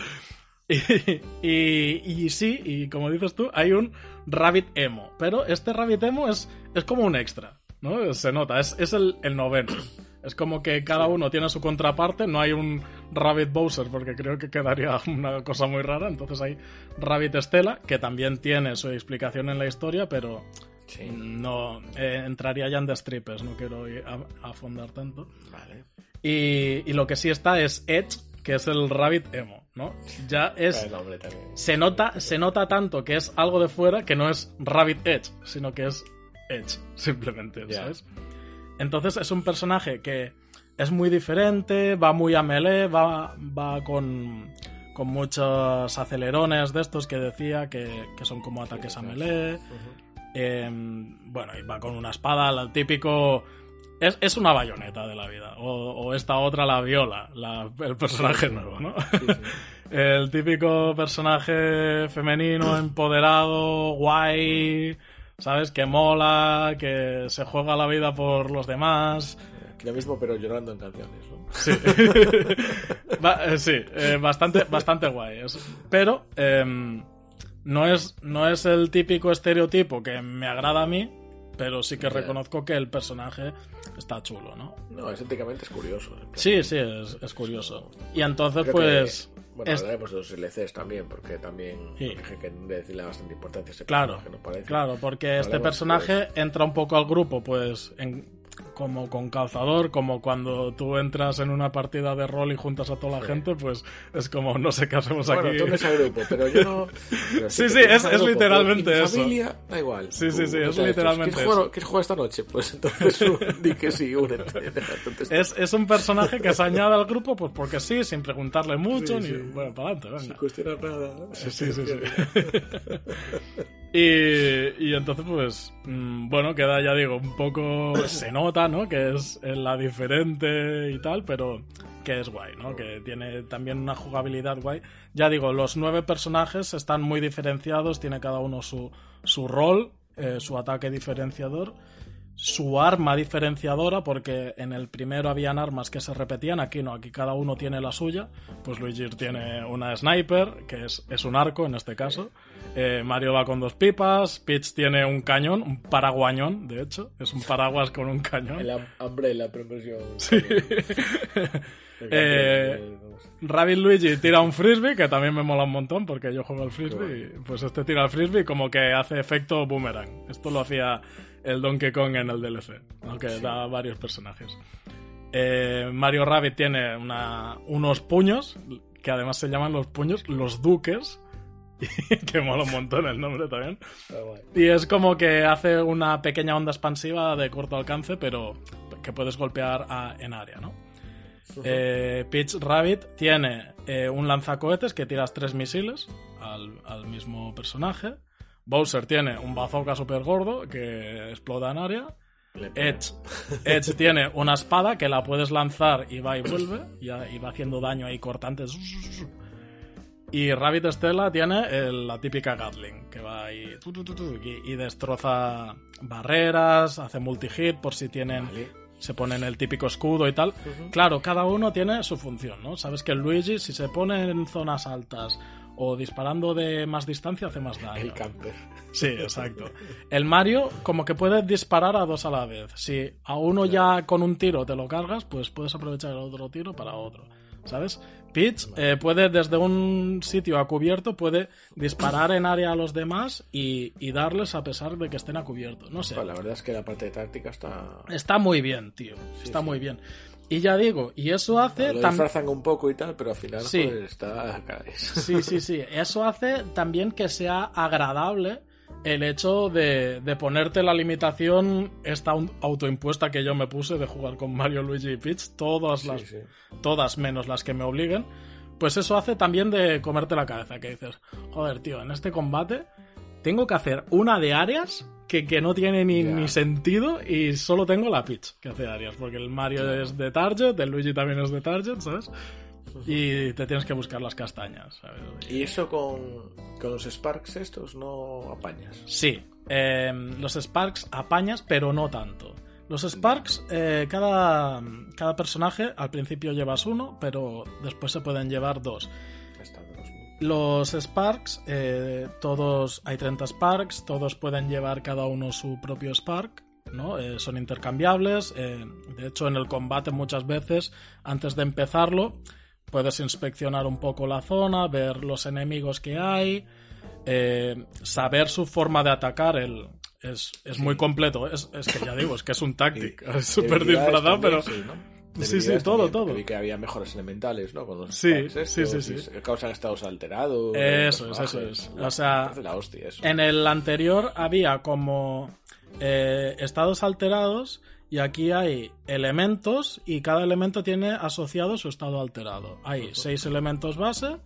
Y, sí, y como dices tú, hay un Rabbit Emo, pero este Rabbit Emo es, es como un extra, ¿no? Se nota, es, es el, el noveno. Es como que cada uno tiene su contraparte, no hay un Rabbit Bowser porque creo que quedaría una cosa muy rara, entonces hay Rabbit Estela, que también tiene su explicación en la historia, pero Sí, no eh, entraría ya en destripes, no quiero afondar tanto. vale. Y, y lo que sí está es Edge, que es el Rabbit Emo, ¿no? Ya es... El nombre también. Se nota, se nota tanto que es algo de fuera que no es Rabbit Edge, sino que es Edge, simplemente. Entonces es un personaje que es muy diferente, va muy a melee, va, va con, con muchos acelerones de estos que decía que, que son como ataques a melee. Eh, bueno, y va con una espada, el típico... Es, es una bayoneta de la vida. O, o esta otra, la viola, la- el personaje nuevo, ¿no? Sí, sí. El típico personaje femenino, empoderado, guay, ¿sabes? Que mola, que se juega la vida por los demás. Lo mismo, pero llorando en canciones, ¿no? Sí, eh, sí eh, bastante, bastante guay. Es- pero em, no, es, no es el típico estereotipo que me agrada a mí, pero sí que reconozco que el personaje está chulo, ¿no? No, estéticamente es curioso. Sí, sí, es, es curioso. Y entonces, Creo pues... que- bueno, es- hablaremos de los LCs también, porque también Sí. hay que decirle bastante importancia a ese Claro, personaje, ¿no parece? Claro, porque este personaje entra un poco al grupo, pues, en- como con calzador, como cuando tú entras en una partida de rol y juntas a toda la Sí. gente, pues es como, no sé qué hacemos Bueno, aquí. tú eres al grupo, pero yo no. pero Sí, sí, tú es- es literalmente mi eso. familia, da igual. Sí, sí, Tú, sí, es literalmente ¿quieres jugar, eso. ¿Quieres jugar esta noche? Pues entonces di que sí, únete. Es, es un personaje que se añade al grupo, pues porque sí, sin preguntarle mucho, Sí, ni... sí. Bueno, para adelante, sin venga. cuestionar nada. Sí, sí, sí. Y, y entonces, pues, mm, bueno, queda, ya digo, un poco. Se nota, ¿no? Que es la diferente y tal, pero que es guay, ¿no? Que tiene también una jugabilidad guay. Ya digo, los nueve personajes están muy diferenciados, tiene cada uno su, su rol, eh, su ataque diferenciador su arma diferenciadora, porque en el primero habían armas que se repetían, aquí no, aquí cada uno tiene la suya. Pues Luigi tiene una sniper, que es, es un arco en este caso. Eh, Mario va con dos pipas, Peach tiene un cañón, un paraguañón, de hecho, es un paraguas con un cañón. El umbrella, proporción. Sí. eh, Rabbit Luigi tira un frisbee, que también me mola un montón porque yo juego al frisbee. Y pues este tira el frisbee como que hace efecto boomerang. Esto lo hacía el Donkey Kong en el DLC, aunque da varios personajes. Eh, Mario Rabbit tiene una, unos puños, que además se llaman los puños los duques, que mola un montón el nombre también. Y es como que hace una pequeña onda expansiva de corto alcance, pero que puedes golpear en área, ¿no? Eh, Peach Rabbit tiene eh, un lanzacohetes que tiras tres misiles al, al mismo personaje. Bowser tiene un bazooka super gordo que explota en área. Edge, Edge tiene una espada que la puedes lanzar y va y vuelve y, va haciendo daño ahí cortante. Y Rabbit Stella tiene la típica Gatling que va ahí y, destroza barreras, hace multi-hit por si tienen se ponen el típico escudo y tal. Claro, cada uno tiene su función, ¿no? Sabes que el Luigi, si se pone en zonas altas o disparando de más distancia, hace más daño. El camper. Sí, exacto. El Mario, como que puedes disparar a dos a la vez. Si a uno ya con un tiro te lo cargas, pues puedes aprovechar el otro tiro para otro. ¿Sabes? Peach eh, puede desde un sitio a cubierto, puede disparar en área a los demás y, darles a pesar de que estén a cubierto. No sé. la verdad es que la parte de táctica está... Está muy bien, tío. está muy bien. Y ya digo, y eso hace... Lo disfrazan un poco y tal, pero al final sí. Está... sí, sí, sí. Eso hace también que sea agradable el hecho de, de, ponerte la limitación, esta autoimpuesta que yo me puse de jugar con Mario, Luigi y Peach, todas las, todas menos las que me obliguen, pues eso hace también de comerte la cabeza, que dices, joder, tío, en este combate tengo que hacer una de áreas que, que no tiene ni, ni, sentido y solo tengo la Peach que hace áreas, porque el Mario es de target, el Luigi también es de target, ¿sabes? Y te tienes que buscar las castañas. ¿Y eso con, los Sparks estos no apañas? Sí, em, los Sparks apañas, pero no tanto. Los Sparks, eh, cada, cada personaje al principio llevas uno, pero después se pueden llevar dos. Los Sparks, eh, todos, hay 30 Sparks, todos pueden llevar cada uno su propio Spark. ¿no? Eh, son intercambiables. de hecho, en el combate muchas veces, antes de empezarlo, puedes inspeccionar un poco la zona, ver los enemigos que hay, eh, saber su forma de atacar. El, es, muy completo. Es, que ya digo, es que es un táctico. Es súper disfrazado, pero. Sí, sí, todo, todo. Vi que había mejores elementales, ¿no? Con los sí, sí, sí, sí. Causan estados alterados. Eso es, eso es. O sea, en el anterior había como eh, estados alterados y aquí hay elementos y cada elemento tiene asociado su estado alterado. Hay seis elementos base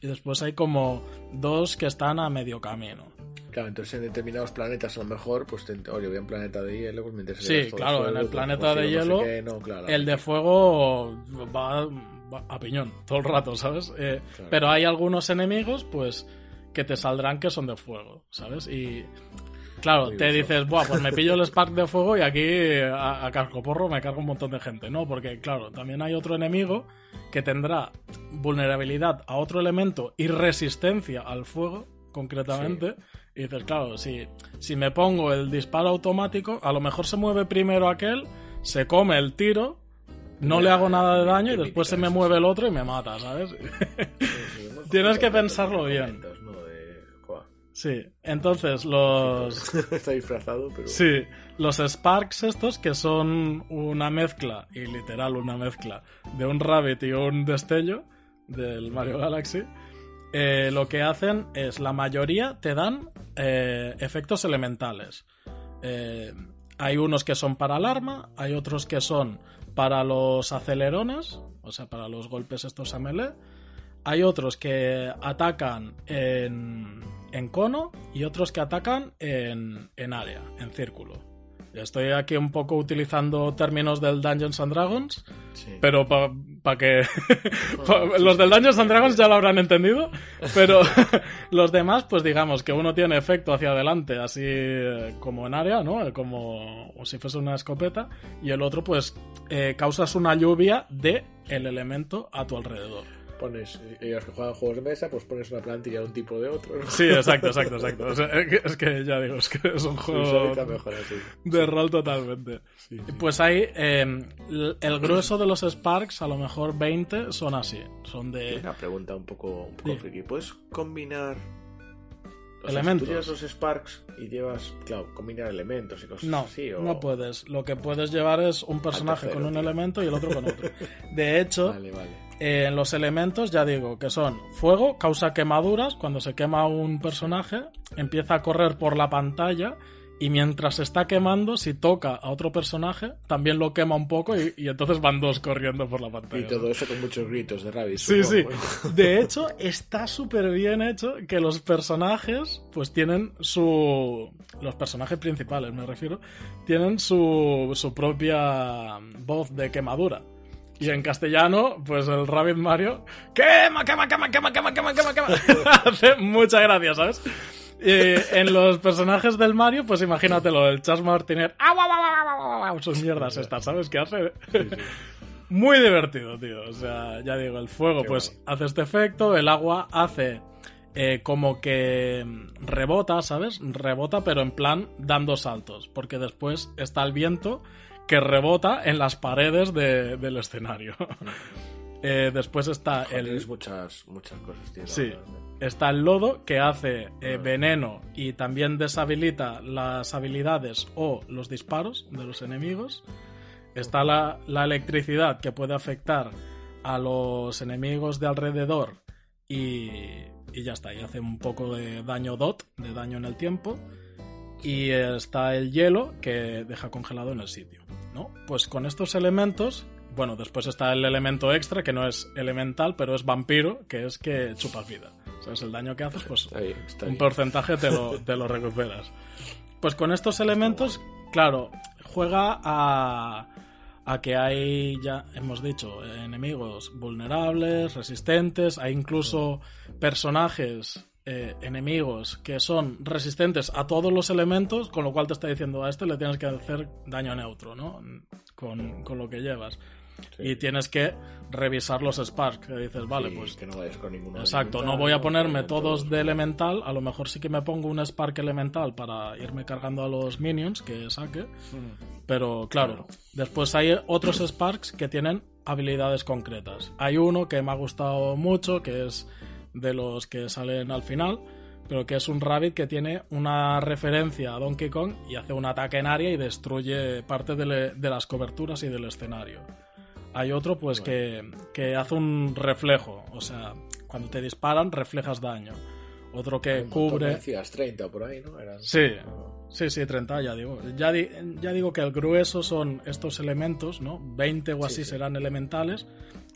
y después hay como dos que están a medio camino. Claro, entonces en determinados planetas a lo mejor, pues oye, voy a un planeta de hielo, pues me Sí, claro, en el planeta de hielo, el de fuego va, a piñón todo el rato, ¿sabes? Eh, pero hay algunos enemigos, pues, que te saldrán que son de fuego, ¿sabes? Y Claro, te dices, Buah, pues me pillo el Spark de fuego y aquí a, a porro me cargo un montón de gente, ¿no? Porque, claro, también hay otro enemigo que tendrá vulnerabilidad a otro elemento y resistencia al fuego, concretamente. Y dices, claro, si, si me pongo el disparo automático, a lo mejor se mueve primero aquel, se come el tiro, no le hago nada de daño y después se me mueve el otro y me mata, ¿sabes? Tienes que pensarlo bien. Sí, entonces los... Está disfrazado, pero... Sí, los Sparks estos, que son una mezcla, y literal una mezcla, de un Rabbit y un destello del Mario Galaxy, eh, lo que hacen es, la mayoría te dan eh, efectos elementales. Eh, hay unos que son para alarma, hay otros que son para los acelerones, o sea, para los golpes estos a melee. Hay otros que atacan en en cono y otros que atacan en, en área, en círculo. Estoy aquí un poco utilizando términos del Dungeons and Dragons, Sí. pero para que... pa- los del Dungeons and Dragons ya lo habrán entendido, pero los demás, pues digamos que uno tiene efecto hacia adelante, así eh, como en área, ¿no? Eh, Como o si fuese una escopeta, y el otro, pues, eh, causas una lluvia de el elemento a tu alrededor. Pones, y los que juegan juegos de mesa, pues pones una plantilla de un tipo o de otro. ¿no? Sí, exacto, exacto, exacto. O sea, es que- ya digo, es que es un juego suavita mejor así. de rol totalmente. Sí, sí. Pues ahí, eh, el grueso de los Sparks, a lo mejor 20, son así. Son de... Una pregunta un poco, un poco Sí. friki. ¿Puedes combinar o sea, Elementos. si tú llevas los Sparks y llevas, claro, combinar elementos y cosas No, así? O... no puedes. Lo que puedes llevar es un personaje tercero, con un tío. elemento y el otro con otro. De hecho, Vale, vale. Eh, en los elementos ya digo que son fuego, causa quemaduras. Cuando se quema un personaje, empieza a correr por la pantalla y mientras se está quemando, si toca a otro personaje, también lo quema un poco y, y entonces van dos corriendo por la pantalla. Y todo eso con muchos gritos de Rabbit. Sí, sí. supongo. De hecho, está súper bien hecho que los personajes, pues tienen su. Los personajes principales, me refiero, tienen su, su propia voz de quemadura. Y en castellano, pues el Rabbit Mario. ¡Quema, quema, quema, quema, quema, quema, quema, quema! Hace mucha gracia, ¿sabes? Y en los personajes del Mario, pues imagínatelo, el Chas Martiner. Sus mierdas estas, ¿sabes qué hace? Muy divertido, tío. O sea, ya digo, el fuego pues hace este efecto, el agua hace eh, como que rebota, ¿sabes? Rebota, pero en plan dando saltos, porque después está el viento que rebota en las paredes de- del escenario. Eh, después está Joder, el, muchas, muchas cosas, tío. Sí. verdad. está el lodo que hace eh, veneno y también deshabilita las habilidades o los disparos de los enemigos. Está la, la electricidad que puede afectar a los enemigos de alrededor y, y ya está, y hace un poco de daño dot, de daño en el tiempo. Y está el hielo que deja congelado en el sitio. ¿No? Pues con estos elementos, bueno, después está el elemento extra que no es elemental, pero es vampiro, que es que chupas vida. ¿Sabes? El daño que haces, pues Está bien, está un porcentaje te lo, te lo recuperas. Pues con estos elementos, claro, juega a, a que hay, ya hemos dicho, enemigos vulnerables, resistentes, hay incluso personajes, eh, enemigos que son resistentes a todos los elementos, con lo cual te está diciendo a este le tienes que hacer daño neutro, ¿no? Con, con lo que llevas. Sí. Y tienes que revisar los sparks, que dices, vale, Sí, pues que no vayas con ninguno. Exacto, no voy a ponerme todos de elemental, a lo mejor sí que me pongo un Spark elemental para irme cargando a los minions que saque, Mm. pero claro, después hay otros Sparks que tienen habilidades concretas. Hay uno que me ha gustado mucho, que es de los que salen al final, pero que es un Rabbit que tiene una referencia a Donkey Kong y hace un ataque en área y destruye parte de, le- de las coberturas y del escenario. Hay otro pues que, que hace un reflejo, o sea, cuando te disparan reflejas daño. Otro que me cubre... Decías 30 por ahí, ¿no? Eran- Sí, sí, sí, 30 ya digo. Ya, di- ya digo que el grueso son estos elementos, ¿no? 20 o así Sí, sí. serán elementales,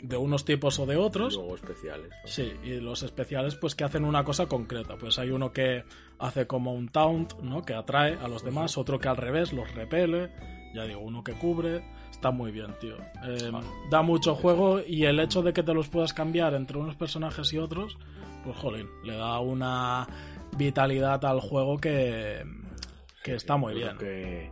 de unos tipos o de otros. Luego especiales. ¿no? Sí, y los especiales pues que hacen una cosa concreta. Pues hay uno que hace como un taunt, ¿no? Que atrae a los demás, otro que al revés los repele, ya digo, uno que cubre. Está muy bien, tío. Eh, Vale. da mucho juego y el hecho de que te los puedas cambiar entre unos personajes y otros, pues jolín, le da una vitalidad al juego que, que Sí, está muy bien. Que,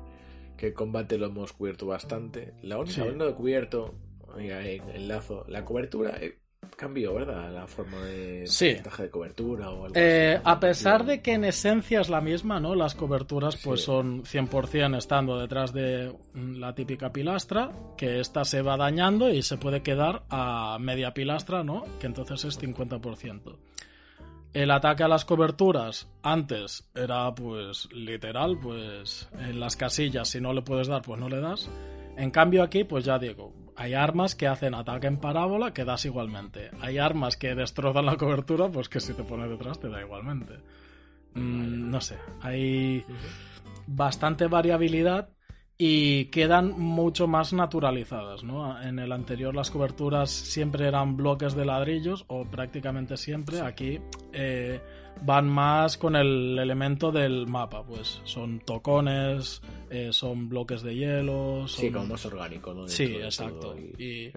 que combate lo hemos cubierto bastante. La única, Sí. hablando de cubierto, en el lazo, la cobertura eh, cambió, ¿verdad? La forma de Sí. porcentaje de cobertura o algo Eh, así. a pesar de que en esencia es la misma, ¿no? Las coberturas pues Sí. son 100% estando detrás de mm, la típica pilastra, que esta se va dañando y se puede quedar a media pilastra, ¿no? Que entonces es 50%. El ataque a las coberturas antes era pues literal, pues en las casillas si no le puedes dar pues no le das. En cambio aquí pues ya digo, hay armas que hacen ataque en parábola que das igualmente. Hay armas que destrozan la cobertura pues que si te pones detrás te da igualmente. Mm, no sé, hay bastante variabilidad y quedan mucho más naturalizadas, ¿no? En el anterior las coberturas siempre eran bloques de ladrillos o prácticamente siempre. Aquí eh, van más con el elemento del mapa, pues son tocones, eh, son bloques de hielo. Son... Sí, como más orgánico, ¿no? Sí, exacto. Y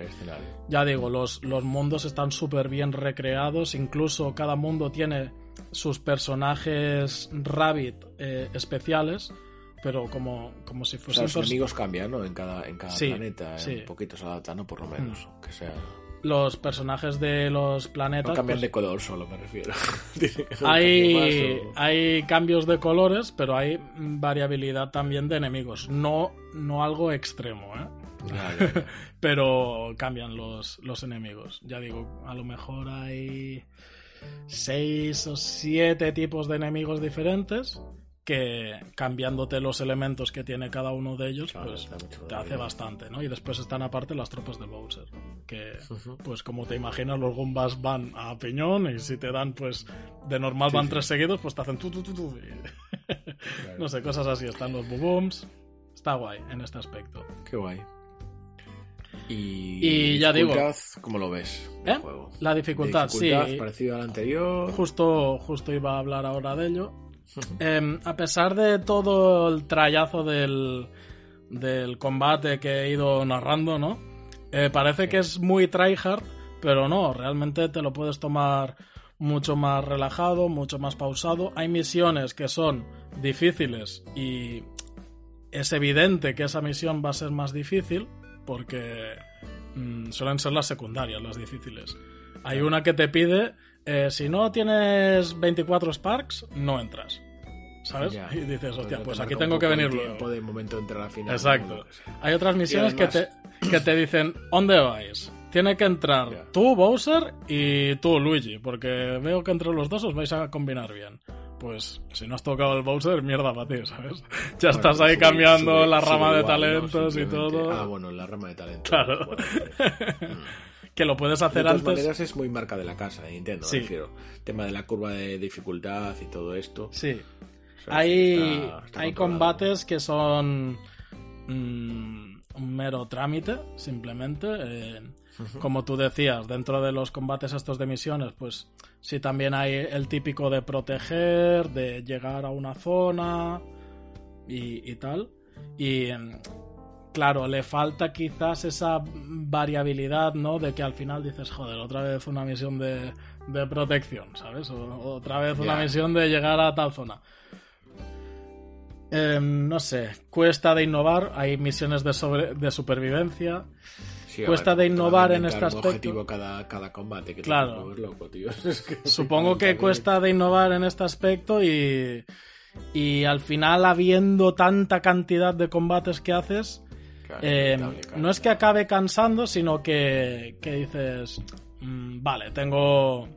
ya digo, los, los mundos están súper bien recreados, incluso cada mundo tiene sus personajes Rabbit eh, especiales pero como, como si fuesen... los enemigos cambian, ¿no? En cada, en cada planeta, sí. un poquito se adaptan, ¿no? Por lo menos, mm. que sea... Los personajes de los planetas... No cambian pues, de color solo, me refiero. hay, hay cambios de colores, pero hay variabilidad también de enemigos. No, no algo extremo, ¿eh? Ya, ya, ya. pero cambian los, los enemigos. Ya digo, a lo mejor hay seis o siete tipos de enemigos diferentes que cambiándote los elementos que tiene cada uno de ellos, Claro, pues te hace bastante, ¿no? Y después están aparte las tropas de Bowser, que pues como te imaginas los Goombas van a piñón y si te dan pues de normal Sí, van sí. tres seguidos, pues te hacen tu tu tu no sé, cosas así, están los Bubooms. Está guay en este aspecto. Qué guay. Y, Y ya digo- dificultad, ¿Cómo lo ves? el ¿Eh? juego? La dificultad, Dificultad sí. parecido al anterior. Justo, justo iba a hablar ahora de ello. Em, a pesar de todo el trayazo del, del combate que he ido narrando, ¿no? Eh, parece que es muy tryhard, pero no, realmente te lo puedes tomar mucho más relajado, mucho más pausado. Hay misiones que son difíciles y es evidente que esa misión va a ser más difícil porque mm, suelen ser las secundarias las difíciles. Hay una que te pide, eh, si no tienes 24 Sparks, no entras. ¿Sabes? Ya. Y dices, hostia, pues te aquí tengo que venir luego. tiempo de momento entre la final. Exacto. Hay otras misiones que, te, que te dicen, ¿dónde vais? Tiene que entrar Ya. tú, Bowser, y tú, Luigi, porque veo que entre los dos os vais a combinar bien. Pues si no has tocado el Bowser, mierda para ti, ¿sabes? Ya Bueno, estás ahí sube- cambiando sube- la rama de igual, ¿no? talentos y todo. Ah, bueno, la rama de talentos. Claro. Bueno, que lo puedes de hacer todas antes. maneras es muy marca de la casa de Nintendo, Sí. me refiero. Tema de la curva de dificultad y todo esto. Sí. O sea, Hay, está- está hay combates que son mm, un mero trámite, simplemente. eh, Como tú decías, dentro de los combates estos de misiones, pues sí también hay el típico de proteger, de llegar a una zona y, y tal. Y mm, claro, le falta quizás esa variabilidad, ¿no? De que al final dices, joder, otra vez una misión de, de protección, ¿sabes? O, otra vez una misión de llegar a tal zona. Em, no sé, cuesta de innovar, hay misiones de, sobre- de supervivencia. Sí, cuesta ver, de innovar en este aspecto. objetivo cada, cada combate que Claro. loco, tío. Es que- Supongo que cuesta de innovar en este aspecto y, y al final habiendo tanta cantidad de combates que haces, Claro, eh, claro. no es que acabe cansando, sino que, que dices, "Mm, vale, tengo...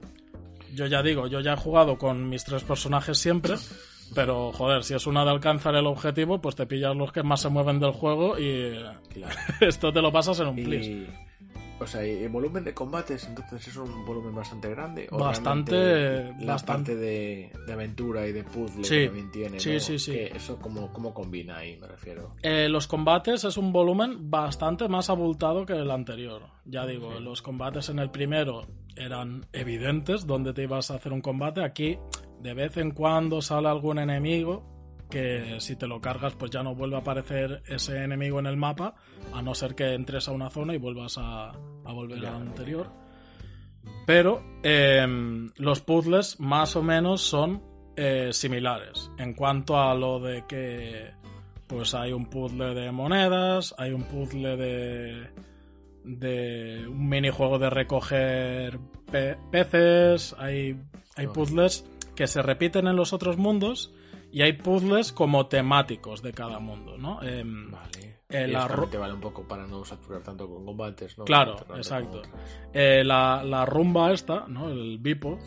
Yo ya digo, yo ya he jugado con mis tres personajes siempre, pero joder, si es una de alcanzar el objetivo, pues te pillas los que más se mueven del juego y Claro. esto te lo pasas en un plis. O sea, el volumen de combates entonces es un volumen bastante grande. ¿O Bastante, La bastante. parte de, de aventura y de puzzle Sí, que también tiene. sí, ¿no? sí, sí. Que eso como, como combina ahí, me refiero. Eh, los combates es un volumen bastante más abultado que el anterior. Ya digo, los combates en el primero eran evidentes donde te ibas a hacer un combate. Aquí, de vez en cuando sale algún enemigo que si te lo cargas, pues ya no vuelve a aparecer ese enemigo en el mapa, a no ser que entres a una zona y vuelvas a, a volver Ya. al anterior. Pero em, los puzzles más o menos son eh, similares en cuanto a lo de que pues hay un puzzle de monedas, hay un puzzle de de un minijuego de recoger pe- peces, hay hay puzzles que se repiten en los otros mundos y hay puzzles como temáticos de cada mundo, ¿no? Em, Vale. Eh, y la ro- te vale un poco para no saturar tanto con combates, ¿no? Claro, exacto. Eh, la, la rumba esta, ¿no? El bipo,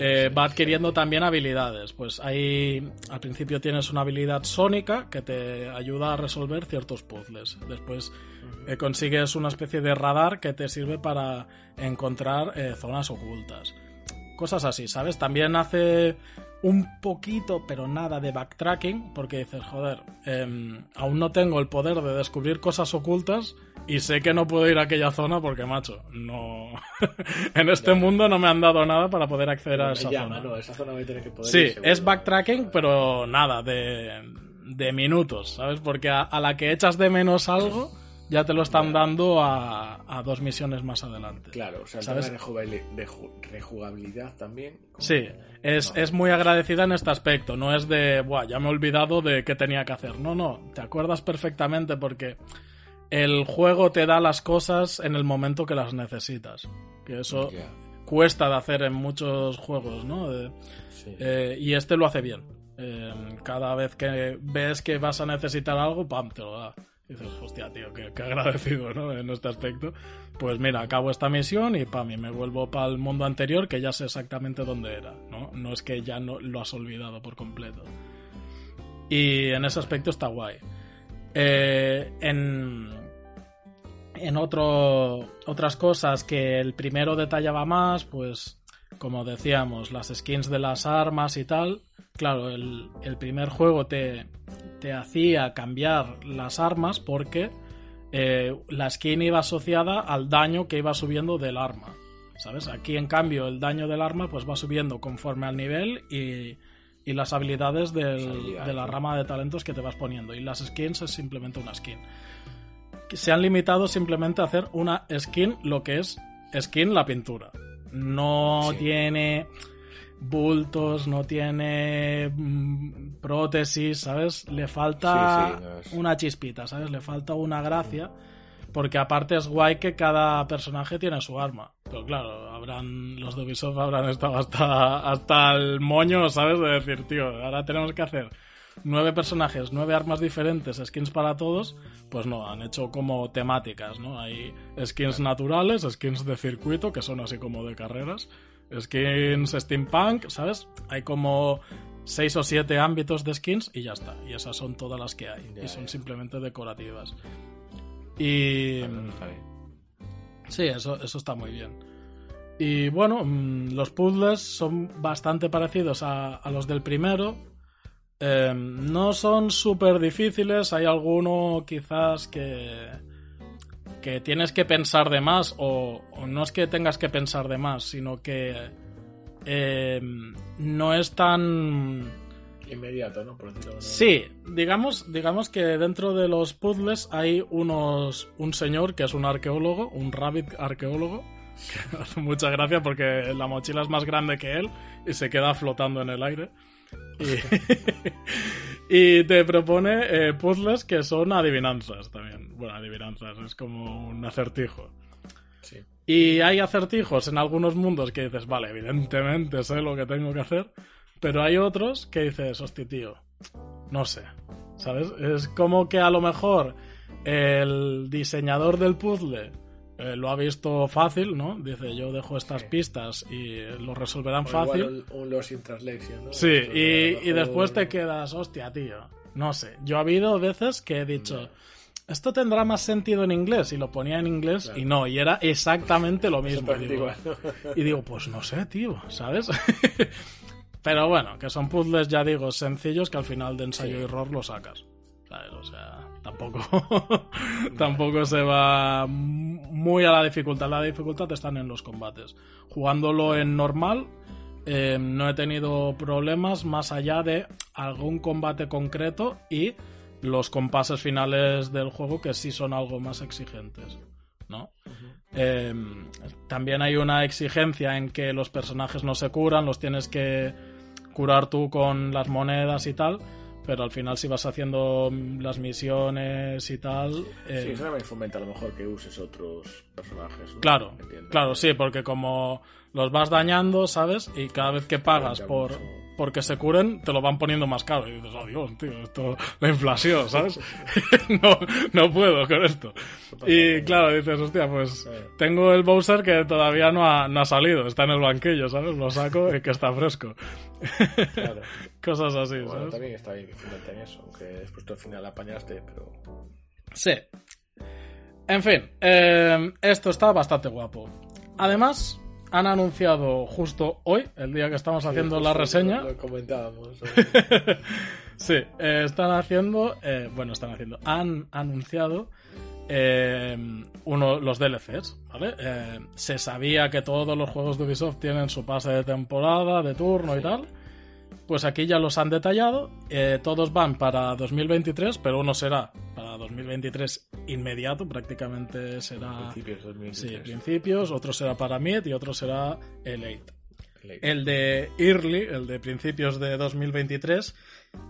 eh, va adquiriendo también habilidades. Pues ahí al principio tienes una habilidad sónica que te ayuda a resolver ciertos puzzles. Después eh, consigues una especie de radar que te sirve para encontrar zonas ocultas. Cosas así, ¿sabes? También hace un poquito, pero nada de backtracking, porque dices, joder, em, aún no tengo el poder de descubrir cosas ocultas y sé que no puedo ir a aquella zona porque, macho, no. en este mundo no me han dado nada para poder acceder a esa llama, zona. no, esa zona voy a tener que poder Sí, ir es backtracking, pero nada, de, de minutos, ¿sabes? Porque a, a la que echas de menos algo, ya te lo están dando a, a dos misiones más adelante. Claro, o sea, ¿Sabes? de rejugabili- de ju- rejugabilidad también. como- Sí, es, No. es muy agradecida en este aspecto. No es de, Buah, ya me he olvidado de qué tenía que hacer. No, no, te acuerdas perfectamente porque el juego te da las cosas en el momento que las necesitas. Que eso cuesta de hacer en muchos juegos, ¿no? Sí. eh, y este lo hace bien. Eh, cada vez que ves que vas a necesitar algo, pam, te lo da. Dices, hostia, tío, qué, agradecido, ¿no? En este aspecto. Pues mira, acabo esta misión y pam, y me vuelvo para el mundo anterior que ya sé exactamente dónde era, ¿no? No es que ya no lo has olvidado por completo. Y en ese aspecto está guay. Eh, en en otro, otras cosas que el primero detallaba más, pues como decíamos, las skins de las armas y tal. Claro, el, el primer juego te, te hacía cambiar las armas porque eh, la skin iba asociada al daño que iba subiendo del arma. ¿Sabes? Aquí en cambio el daño del arma pues va subiendo conforme al nivel y, y las habilidades del- Las habilidades, de la rama de talentos que te vas poniendo. Y las skins es simplemente una skin. Se han limitado simplemente a hacer una skin, lo que es skin la pintura. No Sí. tiene bultos, no tiene mm, prótesis, ¿sabes? Le falta Sí, sí, no es- una chispita, ¿sabes? Le falta una gracia. Porque aparte es guay que cada personaje tiene su arma. Pero claro, habrán los de Ubisoft habrán estado hasta, hasta el moño, ¿sabes? De decir, tío, ahora tenemos que hacer nueve personajes, nueve armas diferentes, skins para todos. Pues no, han hecho como temáticas, ¿no? Hay skins naturales, skins de circuito, que son así como de carreras, skins steampunk, ¿sabes? Hay como seis o siete ámbitos de skins y ya está. Y esas son todas las que hay. Y son simplemente decorativas. Y... Sí, eso, eso está muy bien. Y bueno, mm, los puzzles son bastante parecidos a, a los del primero. Eh, no son súper difíciles, hay alguno quizás que, que tienes que pensar de más, o, o no es que tengas que pensar de más, sino que eh, no es tan... Inmediato, ¿no? Por decirlo Sí, digamos, digamos que dentro de los puzzles hay unos un señor que es un arqueólogo, un rabbit arqueólogo, que hace mucha gracia porque la mochila es más grande que él y se queda flotando en el aire. Y, y te propone eh, puzzles que son adivinanzas también. Bueno, adivinanzas, es como un acertijo. Sí. Y hay acertijos en algunos mundos que dices, vale, evidentemente sé lo que tengo que hacer, pero hay otros que dices, hostia, tío, no sé, ¿sabes? Es como que a lo mejor el diseñador del puzzle eh, lo ha visto fácil, ¿no? Dice, yo dejo estas Sí. pistas y lo resolverán O fácil. igual un, un Lost in Translation, ¿no? Sí, y, y después te quedas, hostia, tío. No sé. Yo ha habido veces que he dicho, esto tendrá más sentido en inglés. Y lo ponía en inglés Claro. y no, y era exactamente lo mismo. Y digo, y digo, pues no sé, tío, ¿sabes? Pero bueno, que son puzzles, ya digo, sencillos que al final de ensayo Sí. y error lo sacas. ¿Sabes? O sea, tampoco, tampoco se va muy a la dificultad. La dificultad están en los combates. Jugándolo en normal, eh, no he tenido problemas más allá de algún combate concreto y los compases finales del juego que sí son algo más exigentes, ¿no? Eh, también hay una exigencia en que los personajes no se curan, los tienes que curar tú con las monedas y tal, pero al final si vas haciendo las misiones y tal... eh, Sí, eso también fomenta a lo mejor que uses otros personajes. ¿no? Claro, Entiendo. claro, sí, porque como los vas dañando, ¿sabes? Y cada vez que pagas por mucho. Porque se curen, te lo van poniendo más caro. Y dices, oh Dios, tío, esto, la inflación, ¿sabes? no, no puedo con esto. Y claro, dices, hostia, pues tengo el Bowser que todavía no ha, no ha salido, está en el banquillo, ¿sabes? Lo saco y que está fresco. Claro. Cosas así, Bueno, ¿sabes? también está bien que fomenten eso, aunque después tú al final apañaste, pero. Sí. En fin, eh, esto está bastante guapo. Además, han anunciado justo hoy, el día que estamos haciendo la reseña. Lo, comentábamos. sí, eh, están haciendo. eh, bueno, están haciendo. Han anunciado eh, uno, los DLCs, ¿vale? Eh, se sabía que todos los juegos de Ubisoft tienen su pase de temporada, de turno y tal. Pues aquí ya los han detallado. Todos van para 2023, pero uno será para 2023 inmediato, prácticamente será. Principios de 2023. Sí, principios, otro será para Mid y otro será el 8. Ley. El de Early, el de principios de 2023,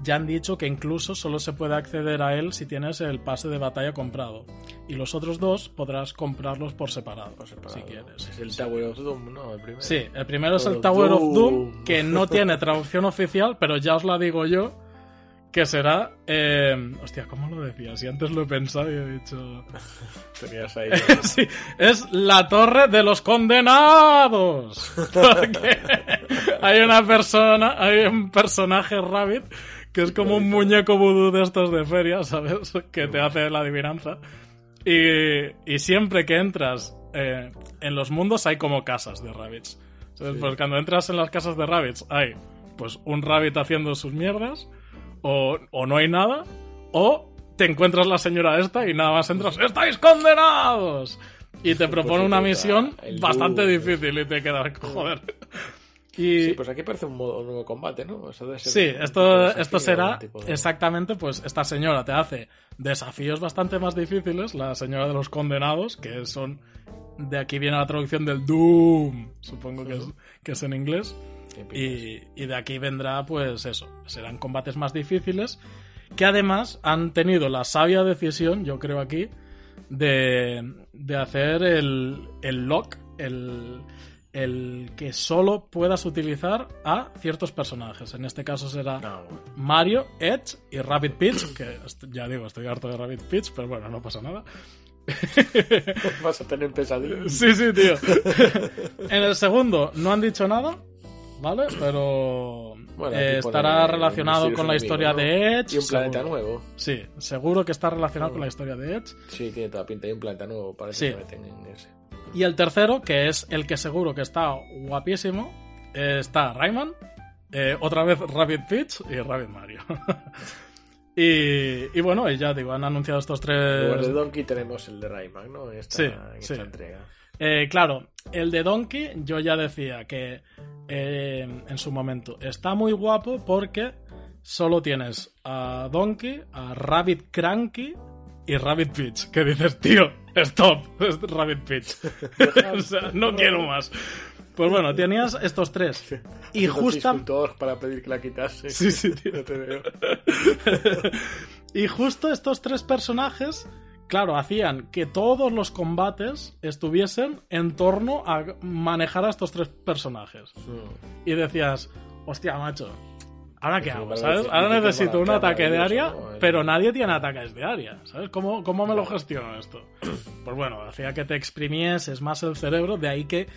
ya han dicho que incluso solo se puede acceder a él si tienes el pase de batalla comprado. Y los otros dos podrás comprarlos por separado, Por separado. si quieres. Es el Tower of Doom, ¿no? El primero. Sí, el primero es el Tower of Doom. que no tiene traducción oficial, pero ya os la digo yo, que será... eh, hostia, ¿cómo lo decía? Si antes lo he pensado y he dicho... Tenías ahí. Sí, es la torre de los condenados. Porque hay una persona, hay un personaje Rabbit que es como un muñeco vudú de estos de feria, ¿sabes? Que te hace la adivinanza. Y, y siempre que entras eh, en los mundos hay como casas de rabbits. Pues cuando entras en las casas de rabbits hay pues un rabbit haciendo sus mierdas o, o no hay nada o te encuentras la señora esta y nada más entras ¡Estáis condenados! Y te propone Pues una te misión bastante Doom. difícil y te quedas joder. Y Sí, pues aquí parece un, modo, un nuevo combate, ¿no? Eso debe ser Sí, esto, esto será de- exactamente, pues esta señora te hace desafíos bastante más difíciles, la señora de los condenados, que son, de aquí viene la traducción del Doom, supongo que es, que es en inglés. Y, y de aquí vendrá pues eso, serán combates más difíciles, que además han tenido la sabia decisión, yo creo aquí, de, de hacer el, el lock, el, el que solo puedas utilizar a ciertos personajes. En este caso será No, bueno. Mario, Edge y Rabbit Peach, que ya digo, estoy harto de Rabbit Peach, pero bueno, no pasa nada. Vas a tener pesadillas. Sí, sí, tío. en el segundo no han dicho nada, ¿vale? Pero Bueno, eh, estará relacionado con la historia de. Edge. Y un planeta seguro. nuevo. Sí, seguro que está relacionado con la historia de Edge. Sí, tiene toda pinta. Hay un planeta nuevo, parece Sí. que meten en ese. Y el tercero, que es el que seguro que está guapísimo, eh, está Rayman, eh, otra vez Rabbit Peach y Rabbit Mario. y, y bueno, y ya digo, han anunciado estos tres. de Donkey tenemos el de Rayman, ¿no? En esta, Sí, en esta sí. entrega. Eh, claro, el de Donkey, yo ya decía que eh, en su momento está muy guapo porque solo tienes a Donkey, a Rabbit Cranky y Rabbit Peach. Que dices, tío, stop, es Rabbit Peach. o sea, no quiero más. Pues bueno, tenías estos tres. Y discultor para pedir que la quitase. Sí, sí, tío. No te veo. y justo estos tres personajes, claro, hacían que todos los combates estuviesen en torno a manejar a estos tres personajes. Y decías, hostia, macho, ¿ahora qué hago? ¿Sabes? Ahora necesito un que ataque de área, pero nadie tiene ataques de área. ¿Sabes? ¿Cómo, cómo me lo gestiono esto? Pues bueno, hacía que te exprimieses más el cerebro, de ahí que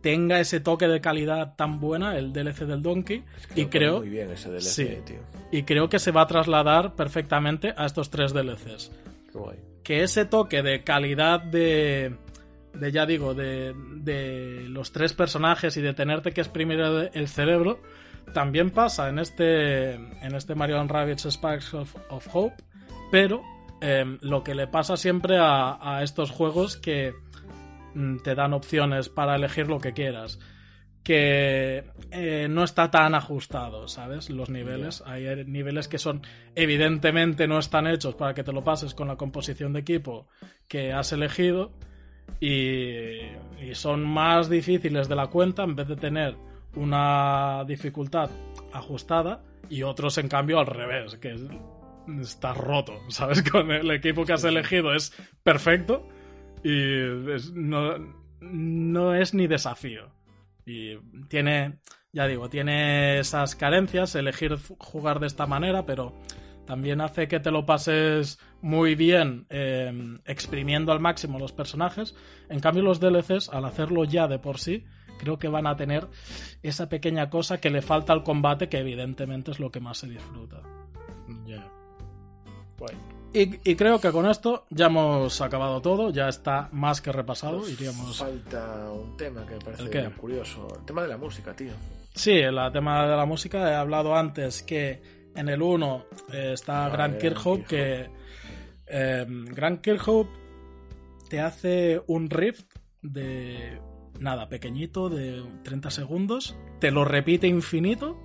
tenga ese toque de calidad tan buena el DLC del Donkey y creo Muy bien ese DLC, Sí. tío. y creo que se va a trasladar perfectamente a estos tres DLCs. Que ese toque de calidad de, de ya digo, de, de los tres personajes y de tenerte que exprimir el, el cerebro, también pasa en este, en este Mario Rabbids Sparks of, of Hope, pero em, lo que le pasa siempre a, a estos juegos que mm, te dan opciones para elegir lo que quieras. Que eh, no está tan ajustado, ¿sabes? Los niveles. Hay niveles que son, evidentemente, no están hechos para que te lo pases con la composición de equipo que has elegido. Y, y son más difíciles de la cuenta en vez de tener una dificultad ajustada. Y otros, en cambio, al revés, que es- estás roto, ¿sabes? Con el equipo que has elegido es perfecto y es- no, no es ni desafío. Y tiene, ya digo, tiene esas carencias, elegir jugar de esta manera, pero también hace que te lo pases muy bien eh, exprimiendo al máximo los personajes. En cambio, los DLCs, al hacerlo ya de por sí, creo que van a tener esa pequeña cosa que le falta al combate, que evidentemente es lo que más se disfruta. Ya. Guay. Y, y creo que con esto ya hemos acabado todo, ya está más que repasado. Nos Iríamos. Falta un tema que me parece ¿El curioso. El tema de la música, tío. Sí, el tema de la música he hablado antes que en el 1 eh, está Ah, Grant Kirkhope, que eh, Grant Kirkhope te hace un riff de nada, pequeñito, de 30 segundos, te lo repite infinito,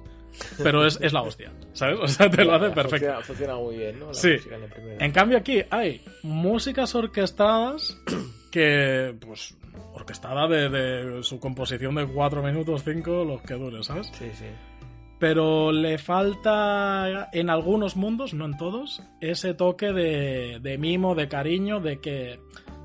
pero es, es la hostia, ¿sabes? O sea, te lo hace perfecto. Funciona, funciona muy bien, ¿no? La Sí. música. En cambio aquí hay músicas orquestadas que, pues, orquestada de, de su composición de 4 minutos 5, los que dure, ¿sabes? Sí, sí. Pero le falta en algunos mundos, no en todos, ese toque de, de mimo, de cariño, de que,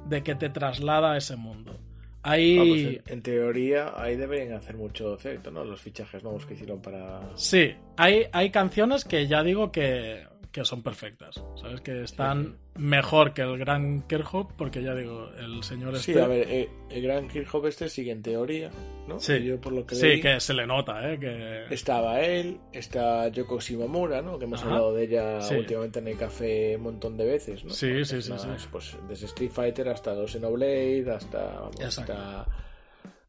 de que te traslada a ese mundo. Ahí... Vamos, en, en teoría, ahí deberían hacer mucho efecto, ¿no? Los fichajes nuevos que hicieron para. Sí, hay, hay canciones que ya digo que, que son perfectas, ¿sabes? Que están mejor que el Gran Kirchhoff, porque ya digo, el señor Sí, este... a ver, eh, el gran Kirchhoff este sigue en teoría, ¿no? Sí. Y Yo por lo que Sí, leí, que se le nota, ¿eh? Que... estaba él, está Yoko Shimomura, ¿no? Que hemos Ajá. hablado de ella Sí. últimamente en el café un montón de veces, ¿no? Sí, Porque sí, es sí, sí. Pues desde Street Fighter hasta los Xenoblade, hasta, vamos, hasta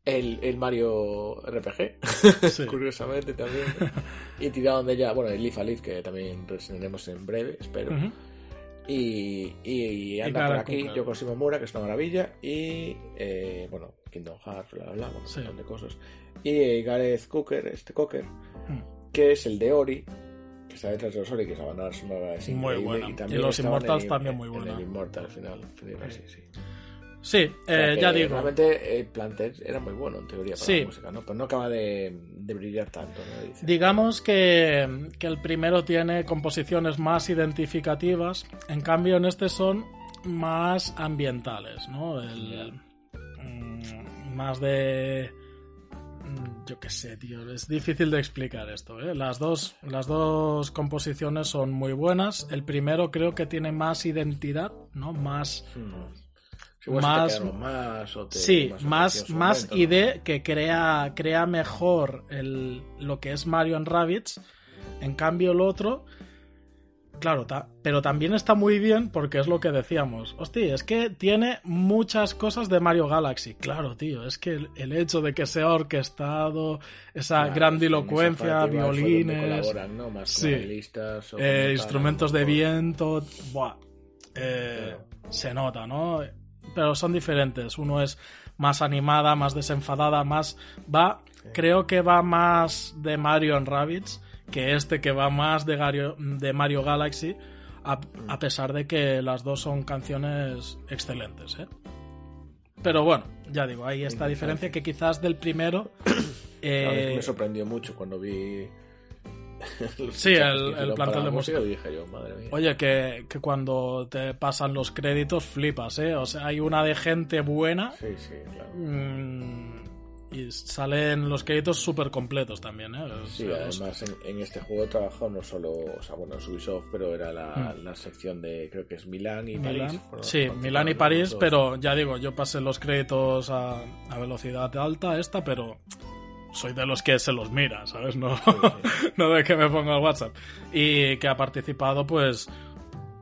el, el Mario RPG, Sí. curiosamente también. y tiraron de ella, bueno, el Leaf a Leaf, que también reseñaremos en breve, espero. Y, y, y anda por aquí Cooker. Yoko Shimomura, que es una maravilla. Y, eh, bueno, Kingdom Hearts, bla, bla, bla, bueno, Sí. un montón de cosas. Y eh, Gareth Cooker, este Cocker, Mm. que es el de Ori, que está detrás de los Ori, que esa banda sonora es Muy buena. Y, los Immortals en- también muy en buena. el Immortal, al final. final, sí, sí. Sí, O sea, eh, ya digo. Realmente el plantel era muy bueno, en teoría, para Sí. la música, ¿no? Pero no acaba de, de brillar tanto, ¿no? Dice. Digamos que, que el primero tiene composiciones más identificativas, en cambio en este son más ambientales, ¿no? El, mm, más de... mm, Yo qué sé, tío, es difícil de explicar esto. ¿eh? Las, dos, las dos composiciones son muy buenas. El primero creo que tiene más identidad, ¿no? Más... Mm. Más- te quedaron más, o te- Sí, más más, más idea que crea, crea mejor el, lo que es Mario and Rabbids. En cambio, el otro, claro, ta- pero también está muy bien porque es lo que decíamos. Hostia, es que tiene muchas cosas de Mario Galaxy. Claro, tío, es que el, el hecho de que sea orquestado, esa Claro, grandilocuencia, en violines. Más Sí. eh, instrumentos de viento, buah, eh, se nota, ¿no? Pero son diferentes. Uno es más animada, más desenfadada, más va, creo que va más de Mario and Rabbids que este que va más de, Gario- de Mario Galaxy, a, a pesar de que las dos son canciones excelentes, ¿eh? Pero bueno, ya digo, hay esta diferencia que quizás del primero. eh, me sorprendió mucho cuando vi. Sí, el- plantel de música. Dije yo, madre mía. Oye, que, que cuando te pasan los créditos flipas, ¿eh? O sea, hay una de gente buena Sí, sí, claro. mm, y salen los créditos súper completos también, ¿eh? O Sí, sea, además en, en este juego trabajó no solo, o sea, bueno, es Ubisoft, pero era la, la sección de, creo que es Milán y Mm. Milán. París. Sí, Milán y París, pero ya digo, yo pasé los créditos a, a velocidad alta esta, pero soy de los que se los mira, ¿sabes? No, no de que me ponga el WhatsApp. Y que ha participado, pues,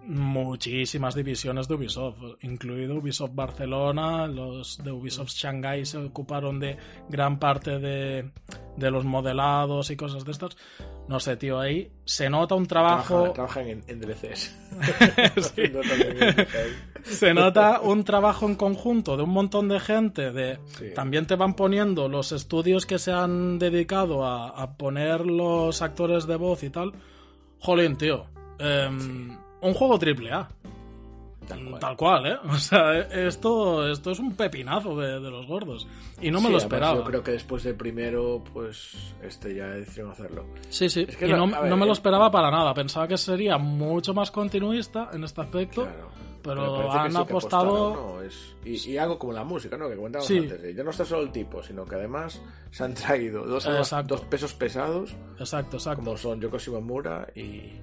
muchísimas divisiones de Ubisoft, incluido Ubisoft Barcelona, los de Ubisoft Shanghai se ocuparon de gran parte de, de los modelados y cosas de estas. No sé, tío, ahí se nota un trabajo... Trabajan, trabajan en, en DLCs. Se nota un trabajo en conjunto de un montón de gente. De, Sí. También te van poniendo los estudios que se han dedicado a, a poner los actores de voz y tal. Jolín, tío. Em, Un juego triple A. Tal cual. Tal cual, ¿eh? O sea, esto, esto es un pepinazo de, de los gordos. Y no me Sí, lo esperaba. Yo creo que después del primero, pues, este ya decidieron hacerlo. Sí, sí. Es que y no, no me lo eh, esperaba para nada. Pensaba que sería mucho más continuista en este aspecto. Claro. Pero han sí apostado- apostaron, ¿no? Es- y, y algo como la música, ¿no? Que comentábamos Sí. antes. Ya no está solo el tipo, sino que además se han traído dos, dos pesos pesados, Exacto, exacto. como son Yoko Shimomura y,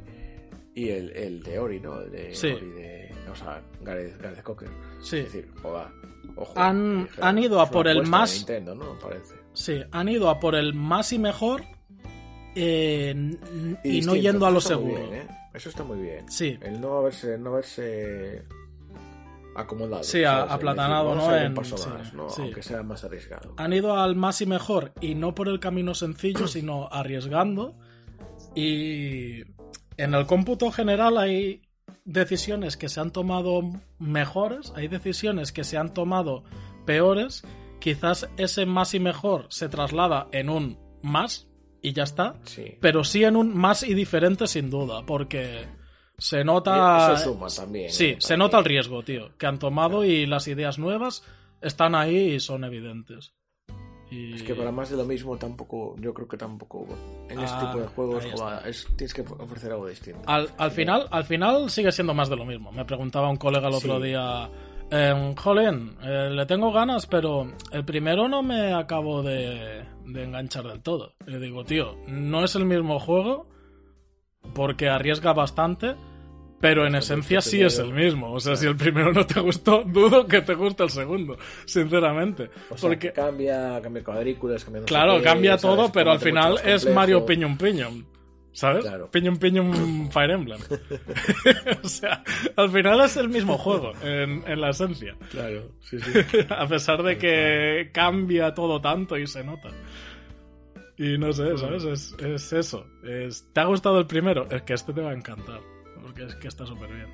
y el, el de Ori, ¿no? El de Sí. Ori de. O sea, Gareth, Gareth Cocker. Sí. Es decir, joder, ojo. Han- han ido a por el más- Nintendo, ¿no? Parece. Sí, han ido a por el más y mejor eh, n- y, no yendo a lo seguro. bien, ¿eh? Eso está muy bien. Sí. El no haberse, no haberse acomodado. Sí, ¿sabes? Aplatanado, decir, ¿no? En- paso sí, más, ¿no? sí. Aunque sea más arriesgado. Han ido al más y mejor y no por el camino sencillo, sino arriesgando. Y en el cómputo general hay decisiones que se han tomado mejores, hay decisiones que se han tomado peores. Quizás ese más y mejor se traslada en un más y ya está. Sí. Pero sí en un más y diferente sin duda, porque se nota... Eso suma también. Sí, ¿eh? se nota el riesgo, tío, que han tomado y las ideas nuevas están ahí y son evidentes. Y... Es que para más de lo mismo tampoco, yo creo que tampoco en este Ah, tipo de juegos joder, es- tienes que ofrecer algo distinto. Al, al final, al final sigue siendo más de lo mismo. Me preguntaba un colega el otro Sí. día, em, eh, le tengo ganas, pero el primero no me acabo de, de enganchar del todo. Le digo, tío, no es el mismo juego porque arriesga bastante, pero en Pues esencia sí es el mismo. O sea, si el primero no te gustó, dudo que te guste el segundo, sinceramente. O sea, porque, que cambia, cambia cuadrículas, cambia no claro, qué, cambia ¿sabes? todo, pero al final es. Mario Piñum Piñum. ¿Sabes? Claro. Piñum Piñum Fire Emblem. o sea, al final es el mismo juego, en, en la esencia. Claro, sí, sí. A pesar de que cambia todo tanto y se nota. Y no sé, ¿sabes? Es, es eso. Es, ¿Te ha gustado el primero? Es que este te va a encantar. Porque es que está súper bien.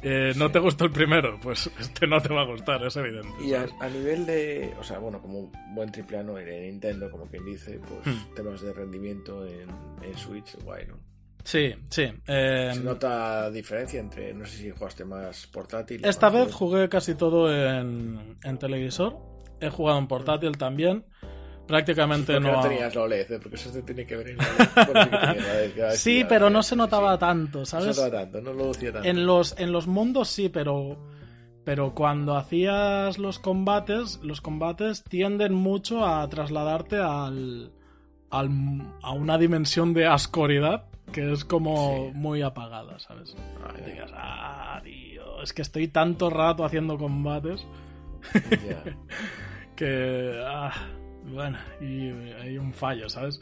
Eh, ¿No Sí. te gustó el primero? Pues este no te va a gustar, es evidente. Y a, nivel de, o sea, bueno, como un buen triple A no de Nintendo, como quien dice, pues Hmm. temas de rendimiento en, en Switch, guay, ¿no? Sí, sí. eh, Se nota diferencia entre, no sé si jugaste más portátil. Esta más vez jugué casi todo en, en televisor. He jugado en portátil también. Prácticamente no. no tenías la OLED, ¿eh? porque eso te tiene que ver en la OLED. Sí la ya Sí, pero no sí, se notaba sí. tanto, No se ¿sabes? notaba tanto, no lo lucía tanto. En los, en los mundos sí, pero. Pero cuando hacías los combates, los combates tienden mucho a trasladarte al, al- a una dimensión de ascoridad que es como Sí. muy apagada, ¿sabes? Ay, Que digas, ah, tío, es que estoy tanto rato haciendo combates ya. que ah, bueno y hay un fallo sabes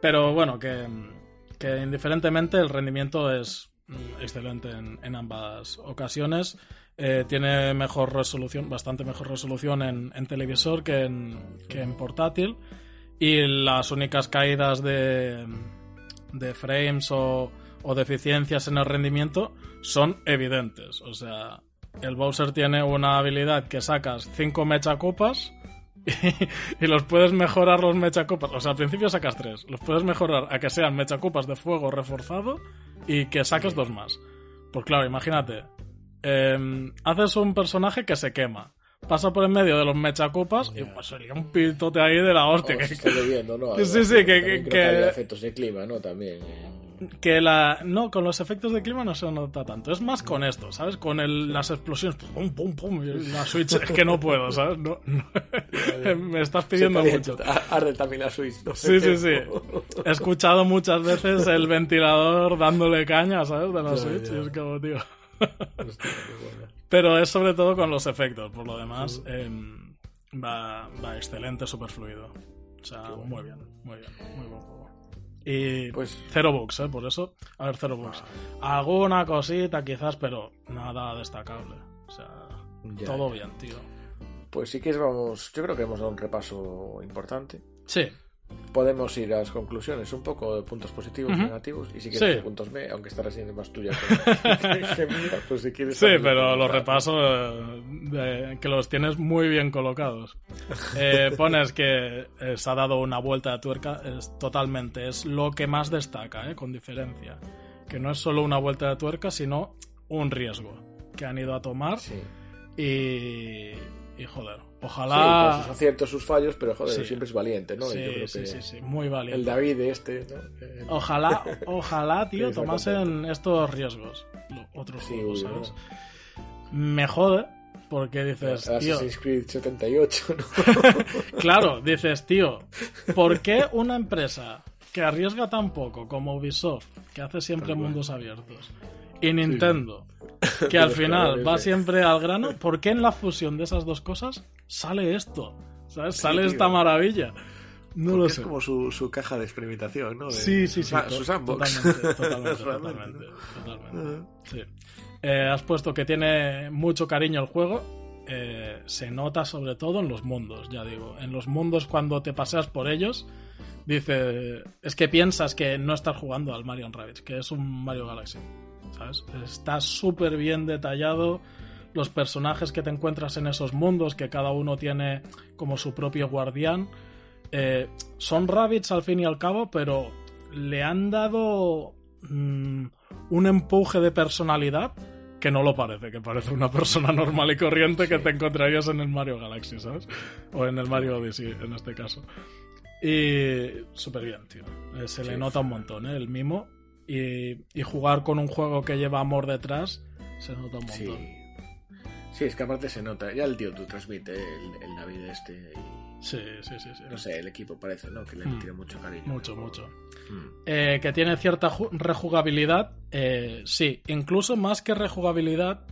pero bueno que, que indiferentemente el rendimiento es mm, excelente en, en ambas ocasiones. Eh, tiene mejor resolución bastante mejor resolución en, en televisor que en, que en portátil. Y las únicas caídas de, de frames o, o deficiencias en el rendimiento son evidentes. O sea el Bowser tiene una habilidad que sacas 5 mechacopas y, los puedes mejorar los mechacopas. O sea, al principio sacas 3. Los puedes mejorar a que sean mechacopas de fuego reforzado y que saques dos más. Pues claro, imagínate. em, haces un personaje que se quema. Pasa por en medio de los mechacopas y pues sería un pitote ahí de la hostia. Vamos, que- está lloviendo, ¿no? Sí, sí, que- que- que- efectos de clima, ¿no? También. eh. Que la no con los efectos de clima no se nota tanto. Es más con esto sabes con el, las explosiones pum pum pum la switch es que no puedo sabes No- no. me estás pidiendo mucho. Arde también la Switch. ¿no? sí sí sí. He escuchado muchas veces el ventilador dándole caña sabes de la switch y es como tío. Pero es sobre todo con los efectos por lo demás em, va, va excelente super fluido o sea muy bien muy bien muy buen juego y Pues Cero bugs, ¿eh? Por eso. A ver, cero bugs. Alguna cosita quizás, pero nada destacable. O sea, Ya, todo ya. bien, tío. Pues sí que vamos, yo creo que hemos dado un repaso importante. Sí, Podemos ir a las conclusiones, un poco de puntos positivos, Ujú. negativos, y si quieres Sí. puntos B, aunque esta recién es más tuya que, mía, pues si quieres... sí, pero los dar. repasos eh, que los tienes muy bien colocados. Eh, pones que eh, se ha dado una vuelta de tuerca, es totalmente, es lo que más destaca, eh, con diferencia. Que no es solo una vuelta de tuerca, sino un riesgo que han ido a tomar Sí. y, y joder, Sí, ojalá... con sus aciertos, sus fallos, pero joder, Sí. siempre es valiente, ¿no? Sí, yo creo sí, que sí, sí, muy valiente. el David este, ¿no? Eh, Ojalá, ojalá, tío, Sí, tomasen estos riesgos. Otros Sí, juegos, ¿sabes? Me jode porque dices, tío, Assassin's Creed 78, ¿no? claro, dices, tío, ¿por qué una empresa que arriesga tan poco como Ubisoft, que hace siempre mundos abiertos, y Nintendo, que al final va siempre al grano, ¿por qué en la fusión de esas dos cosas sale esto? ¿Sabes? Sale tío. esta maravilla. No Porque lo es sé. como su, su caja de experimentación, ¿no? De- Sí, sí, sí. Su sandbox. Totalmente, totalmente, totalmente. Sí. Eh, has puesto que tiene mucho cariño el juego. Eh, se nota sobre todo en los mundos, ya digo. En los mundos cuando te paseas por ellos, dice, es que piensas que no estás jugando al Mario Rabbids, que es un Mario Galaxy. ¿Sabes? Está súper bien detallado. Los personajes que te encuentras en esos mundos, que cada uno tiene como su propio guardián, eh, son rabbits al fin y al cabo, pero le han dado mm, un empuje de personalidad que no lo parece, que parece una persona normal y corriente que te encontrarías en el Mario Galaxy, ¿sabes? O en el Mario Odyssey, en este caso. Y súper bien, tío. Eh, Se le nota un montón, ¿eh? El mimo. Y, y jugar con un juego que lleva amor detrás, se nota un montón. Sí. Sí, es que aparte se nota. Ya el tío tú transmite el, el David este. y, Sí, sí, sí. sí. no sé, el equipo parece, ¿no? Que le Mm. tiene mucho cariño. Mucho, mucho. Mm. Eh, que tiene cierta ju- rejugabilidad, eh, sí, incluso más que rejugabilidad,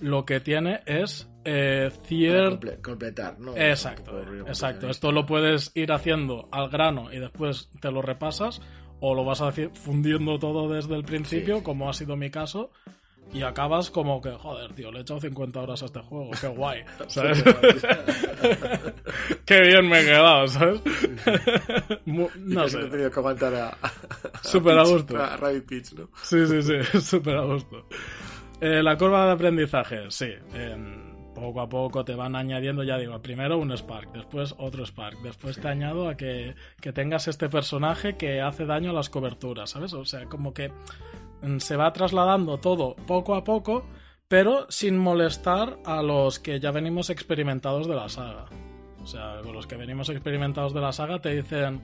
lo que tiene es eh, cierto... comple- completar, ¿no? Exacto, exacto. Esto lo puedes ir haciendo al grano y después te lo repasas, o lo vas fundiendo todo desde el principio, Sí, como ha sido mi caso, y acabas como que, joder, tío, le he echado 50 horas a este juego, qué guay, ¿sabes? qué bien me he quedado, ¿sabes? No sé. he tenido que aguantar a, a, Súper a Peach, gusto. A Rabbit Peach, ¿no? Sí, sí, sí, súper a gusto. Eh, la curva de aprendizaje, sí. Poco a poco te van añadiendo, ya digo, primero un Spark, después otro Spark, después te añado a que, que tengas este personaje que hace daño a las coberturas, ¿sabes? O sea, como que mm, se va trasladando todo poco a poco, pero sin molestar a los que ya venimos experimentados de la saga. O sea, con los que venimos experimentados de la saga te dicen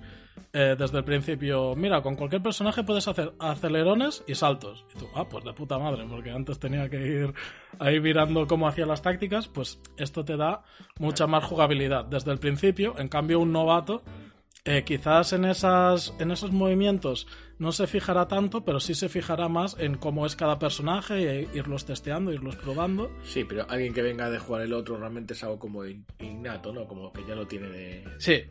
eh, desde el principio, mira, con cualquier personaje puedes hacer acelerones y saltos. Y tú, ah, pues de puta madre, porque antes tenía que ir ahí mirando cómo hacía las tácticas, pues esto te da mucha más jugabilidad desde el principio. En cambio, un novato eh, quizás en, esas, en esos movimientos no se fijará tanto, pero sí se fijará más en cómo es cada personaje e irlos testeando, irlos probando. Sí, pero alguien que venga de jugar el otro realmente es algo como in- innato, ¿no? Como que ya lo tiene de. Sí,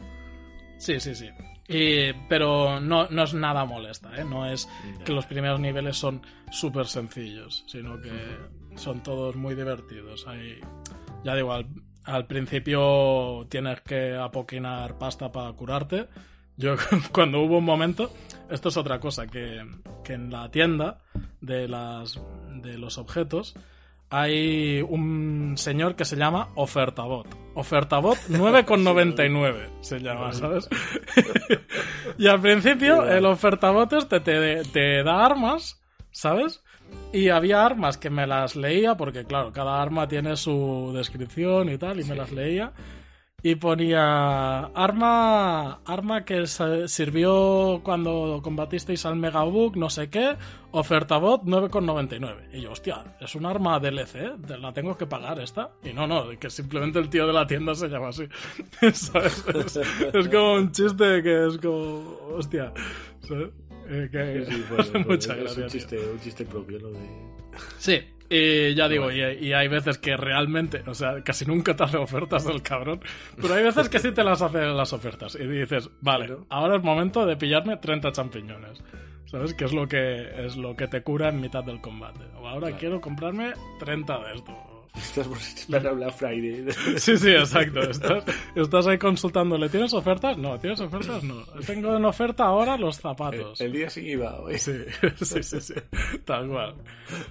sí, sí, sí. Y- pero no, no es nada molesta, ¿eh? No es que los primeros niveles son súper sencillos, sino que son todos muy divertidos. Hay, ya digo, al, al principio tienes que apoquinar pasta para curarte. Yo cuando hubo un momento, esto es otra cosa, que, que en la tienda de, las, de los objetos hay un señor que se llama Ofertabot. Ofertabot 9,99 se llama, ¿sabes? y al principio el Ofertabot este te, te da armas, ¿sabes? Y había armas que me las leía, porque claro, cada arma tiene su descripción y tal, y me las leía. Y ponía arma, arma que sirvió cuando combatisteis al Megabook, no sé qué, oferta bot 9,99. Y yo, hostia, es un arma DLC, ¿eh? ¿Te la tengo que pagar esta. Y no, no, que simplemente el tío de la tienda se llama así. ¿Sabes? Es, es como un chiste que es como, hostia, ¿sabes? Eh, que Sí, bueno, hace bueno, mucha es gracia, un chiste, un chiste propio, ¿no? De... Sí, y ya digo, y, y hay veces que realmente, o sea, casi nunca te hace ofertas el cabrón, pero hay veces que sí te las hace las ofertas y dices, vale, ahora es momento de pillarme 30 champiñones. ¿Sabes? Que es lo que es lo que te cura en mitad del combate. O ahora Claro. quiero comprarme 30 de esto. Estás por esperar a Black Friday. Sí, sí, exacto. Estás, estás ahí consultándole. ¿Tienes ofertas? No, ¿tienes ofertas? No. Tengo en oferta ahora los zapatos. el día sin IVA, hoy. Sí, sí, sí, sí, tal cual.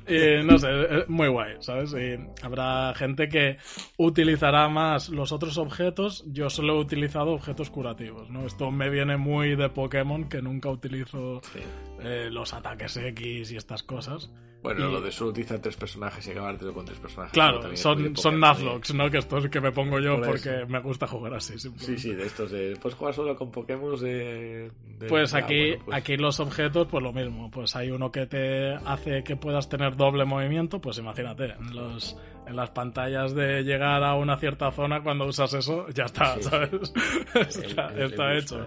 Y no sé, es muy guay, ¿sabes? Y habrá gente que utilizará más los otros objetos. Yo solo he utilizado objetos curativos, ¿no? Esto me viene muy de Pokémon, que nunca utilizo Sí. Eh, los ataques X y estas cosas. Bueno, Y- lo de solo utilizar tres personajes y acabártelo con tres personajes. Claro, son, son Nuzlocke, ¿no? Que esto es que me pongo yo Por porque eso. me gusta jugar así. Sí, sí, de estos de. Puedes jugar solo con Pokémon de. de- Pues ah, aquí, bueno, pues- aquí los objetos, pues lo mismo. Pues hay uno que te hace que puedas tener doble movimiento. Pues imagínate, en, los, en las pantallas de llegar a una cierta zona, cuando usas eso, ya está, Sí. ¿sabes? está el- el está boost hecho.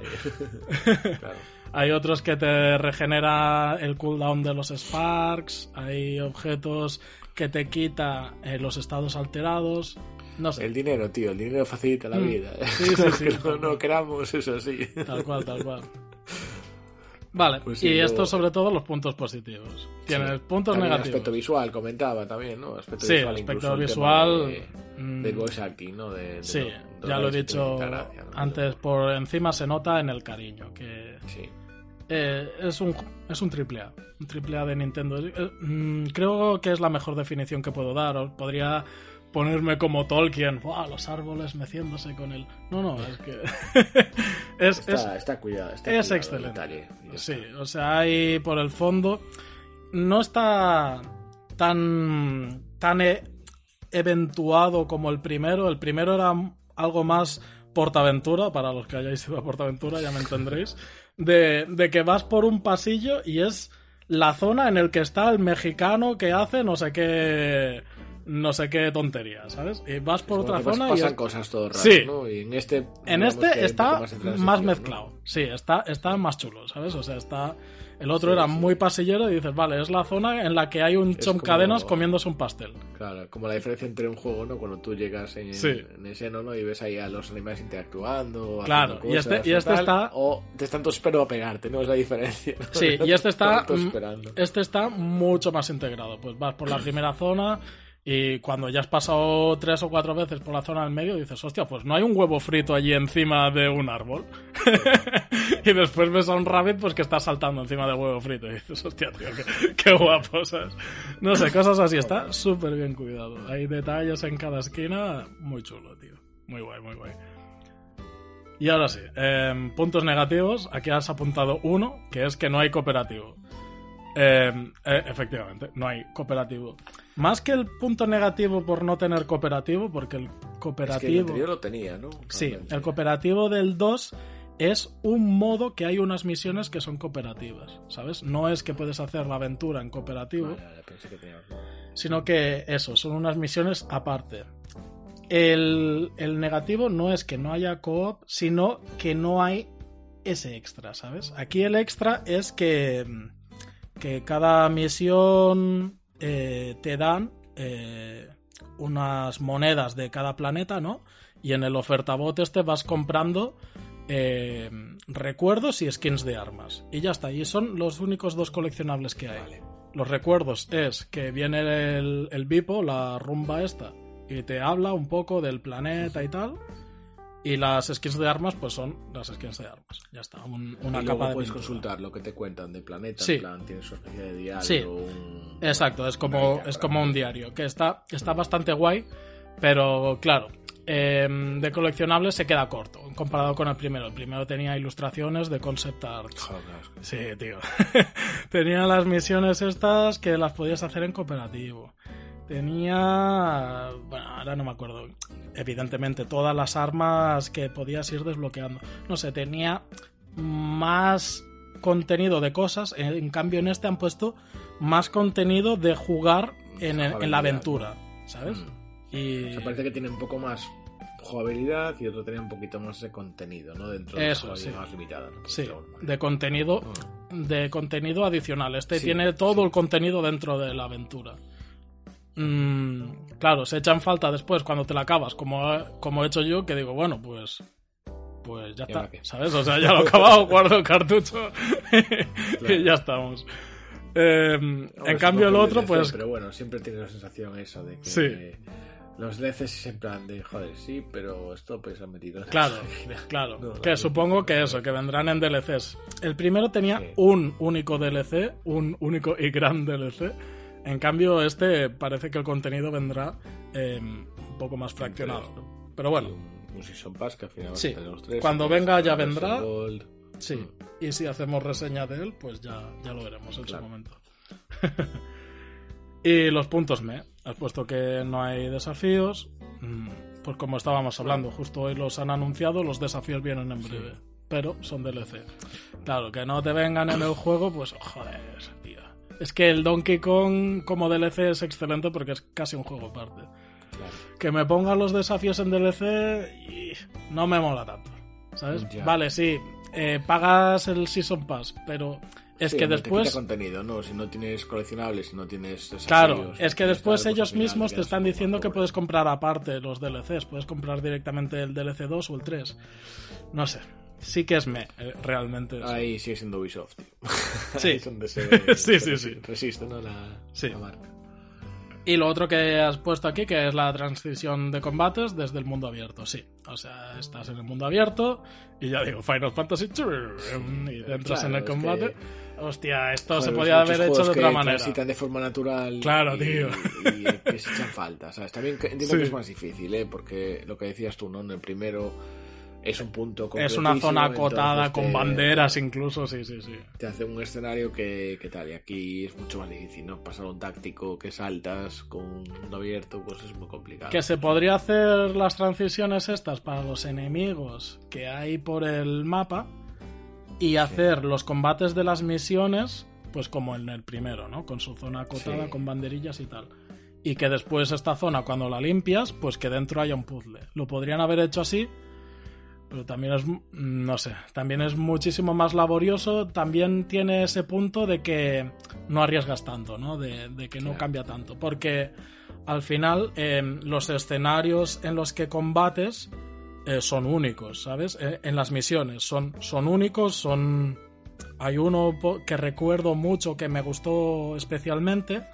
claro. Hay otros que te regenera el cooldown de los Sparks. Hay objetos que te quita eh, los estados alterados. no sé. El dinero, tío, el dinero facilita la Mm. vida. Sí, sí, sí. que no, no queramos, eso sí. Tal cual, tal cual. Vale, Pues sí, y esto sobre todo los puntos positivos. Tienes Sí. puntos También negativos. aspecto visual, comentaba también, ¿no? Aspecto Sí, visual, aspecto visual, De, mm, de voice acting, ¿no? De, de Sí, lo- ya lo he dicho antes, por encima se nota en el cariño, que Sí. Eh, es un es un triple A, un triple A de Nintendo. Eh, mm, creo que es la mejor definición que puedo dar. Podría ponerme como Tolkien, ¡buah! los árboles meciéndose con el... No, no, es que... es, es- Está, está cuidado. Está es cuidado excelente. detalle, Sí, o sea, hay por el fondo. No está tan. tan e- eventuado como el primero. El primero era algo más portaventura, para los que hayáis ido a portaventura, ya me entendréis. De, de que vas por un pasillo y es la zona en el que está el mexicano que hace no sé qué. no sé qué tontería, ¿sabes? Y vas por otra zona y pasan es- cosas todo raras, Sí. ¿no? Y en este. en este está más, mezclado. Sí, está, está más chulo, ¿sabes? O sea, está. El otro Sí, era sí. muy pasillero y dices, vale, es la zona en la que hay un chom como- cadenas comiéndose un pastel. Claro, como la diferencia entre un juego, ¿no? Cuando tú llegas en, Sí. en ese, ¿no? Y ves ahí a los animales interactuando. Claro, y este- y o este tal, está- O te están todos esperando a pegarte, ¿no? Es la diferencia. ¿no? Sí, y este está. Esperando. Este está mucho más integrado. Pues vas por la primera zona y cuando ya has pasado tres o cuatro veces por la zona del medio dices, hostia, pues no hay un huevo frito allí encima de un árbol. y después ves a un rabbit pues que está saltando encima del huevo frito y dices, hostia, tío, qué, qué guapo. No sé, cosas así. Está súper bien cuidado. Hay detalles en cada esquina. Muy chulo, tío. Muy guay, muy guay. Y ahora sí, em, puntos negativos. Aquí has apuntado uno, que es que no hay cooperativo. Em, eh, efectivamente, no hay cooperativo. Más que el punto negativo por no tener cooperativo, porque el Es que el cooperativo... anterior lo tenía, ¿no? sí, el cooperativo del 2 es un modo que hay unas misiones que son cooperativas, ¿sabes? No es que puedes hacer la aventura en cooperativo, Vale, vale, pensé que tenía otro. sino que eso, son unas misiones aparte. El, el negativo no es que no haya coop, sino que no hay ese extra, ¿sabes? Aquí el extra es que, que cada misión eh, te dan eh, unas monedas de cada planeta, ¿no? Y en el ofertabot este vas comprando eh, recuerdos y skins de armas. Y ya está, y son los únicos dos coleccionables que hay. Vale. Los recuerdos es que viene el, el Bipo, la rumba esta, y te habla un poco del planeta y tal. Y las skins de armas, pues son las skins de armas. Ya está, un- una y capa luego de puedes pintura. consultar lo que te cuentan de planeta, Sí. en plan, tienes su especie de diario. Sí. un- Exacto, es como, una es como un diario, que está, está bastante guay, pero claro, eh, de coleccionables se queda corto comparado con el primero. El primero tenía ilustraciones de concept art. Joder, Sí, tío. Tenía las misiones estas que las podías hacer en cooperativo. Tenía... Bueno, ahora no me acuerdo. Evidentemente, todas las armas que podías ir desbloqueando. No sé, tenía más contenido de cosas. En, cambio, en este han puesto más contenido de jugar en, en la aventura. ¿Sabes? Mm. Y... O sea, parece que tiene un poco más jugabilidad y otro tiene un poquito más de contenido, ¿no? Dentro de Eso, la jugabilidad sí. más limitada. ¿no? Sí, de contenido Mm. de contenido adicional. Este Sí, tiene todo sí. el contenido dentro de la aventura. Mm, claro, se echan falta después cuando te la acabas, como, como he hecho yo, que digo, bueno, pues pues ya ¿Y ahora está? ¿sabes? O sea, ya lo he acabado, guardo el cartucho Claro. y ya estamos. Eh, Hombre, en cambio el otro, DLC, pues Pero bueno, siempre tienes la sensación eso de que. Sí. Los DLCs en plan de, joder, sí, pero esto pues han metido. en la Claro, claro. No, que no, supongo que eso, que vendrán en DLCs. El primero tenía Sí. un único DLC, un único y gran DLC. En cambio, este parece que el contenido vendrá eh, un poco más fraccionado. Tres, ¿no? Pero bueno, Un, un Season Pass que al final Sí. los tres. Cuando venga ya vendrá. Sí. Mm. Y si hacemos reseña de él, pues ya, ya lo veremos en Claro. su momento. y los puntos me. Has puesto que no hay desafíos. mm, Pues como estábamos hablando, justo hoy los han anunciado, los desafíos vienen en breve. Pero son DLC. Claro, que no te vengan en el juego, pues joder. Es que el Donkey Kong como DLC es excelente porque es casi un juego aparte. Claro. Que me pongan los desafíos en DLC y no me mola tanto. ¿Sabes? Ya. Vale, sí, eh, pagas el Season Pass, pero es Sí, que hombre, te después... quita contenido, ¿no? Si no tienes coleccionables, si no tienes... Claro, desafíos, es que después pues ellos mismos te están diciendo que pobre. puedes comprar aparte los DLCs, puedes comprar directamente el DLC 2 o el 3. No sé, sí que es me, eh, realmente. Ahí sigue siendo Ubisoft, tío. Sí. Es donde se, Sí, se sí, sí. Resiste, ¿no? La, Sí. la marca. Y lo otro que has puesto aquí, que es la transición de combates desde el mundo abierto, sí. O sea, estás en el mundo abierto y ya digo, Final Fantasy y entras Claro, en el es combate. que- Hostia, esto se Joder, podía muchos haber hecho de otra manera. de forma natural. Claro, y, tío. Y, que se echan falta, ¿sabes? También entiendo Sí. que es más difícil, ¿eh? Porque lo que decías tú, ¿no? En el primero es un punto Es una zona acotada con te- banderas incluso, sí, sí, sí. Te hace un escenario que, que tal, y aquí es mucho más difícil, ¿no? Pasar un táctico que saltas con un mundo abierto, pues es muy complicado. Que se podría hacer las transiciones estas para los enemigos que hay por el mapa y hacer los combates de las misiones, pues como en el primero, ¿no? Con su zona acotada, Sí. con banderillas y tal. Y que después esta zona, cuando la limpias, pues que dentro haya un puzzle. Lo podrían haber hecho así, pero también es, mm, no sé, también es muchísimo más laborioso. También tiene ese punto de que no arriesgas tanto, ¿no? De, de que no Claro. cambia tanto. Porque al final eh, los escenarios en los que combates eh, son únicos, ¿sabes? Eh, en las misiones son, son únicos, son... Hay uno que recuerdo mucho que me gustó especialmente,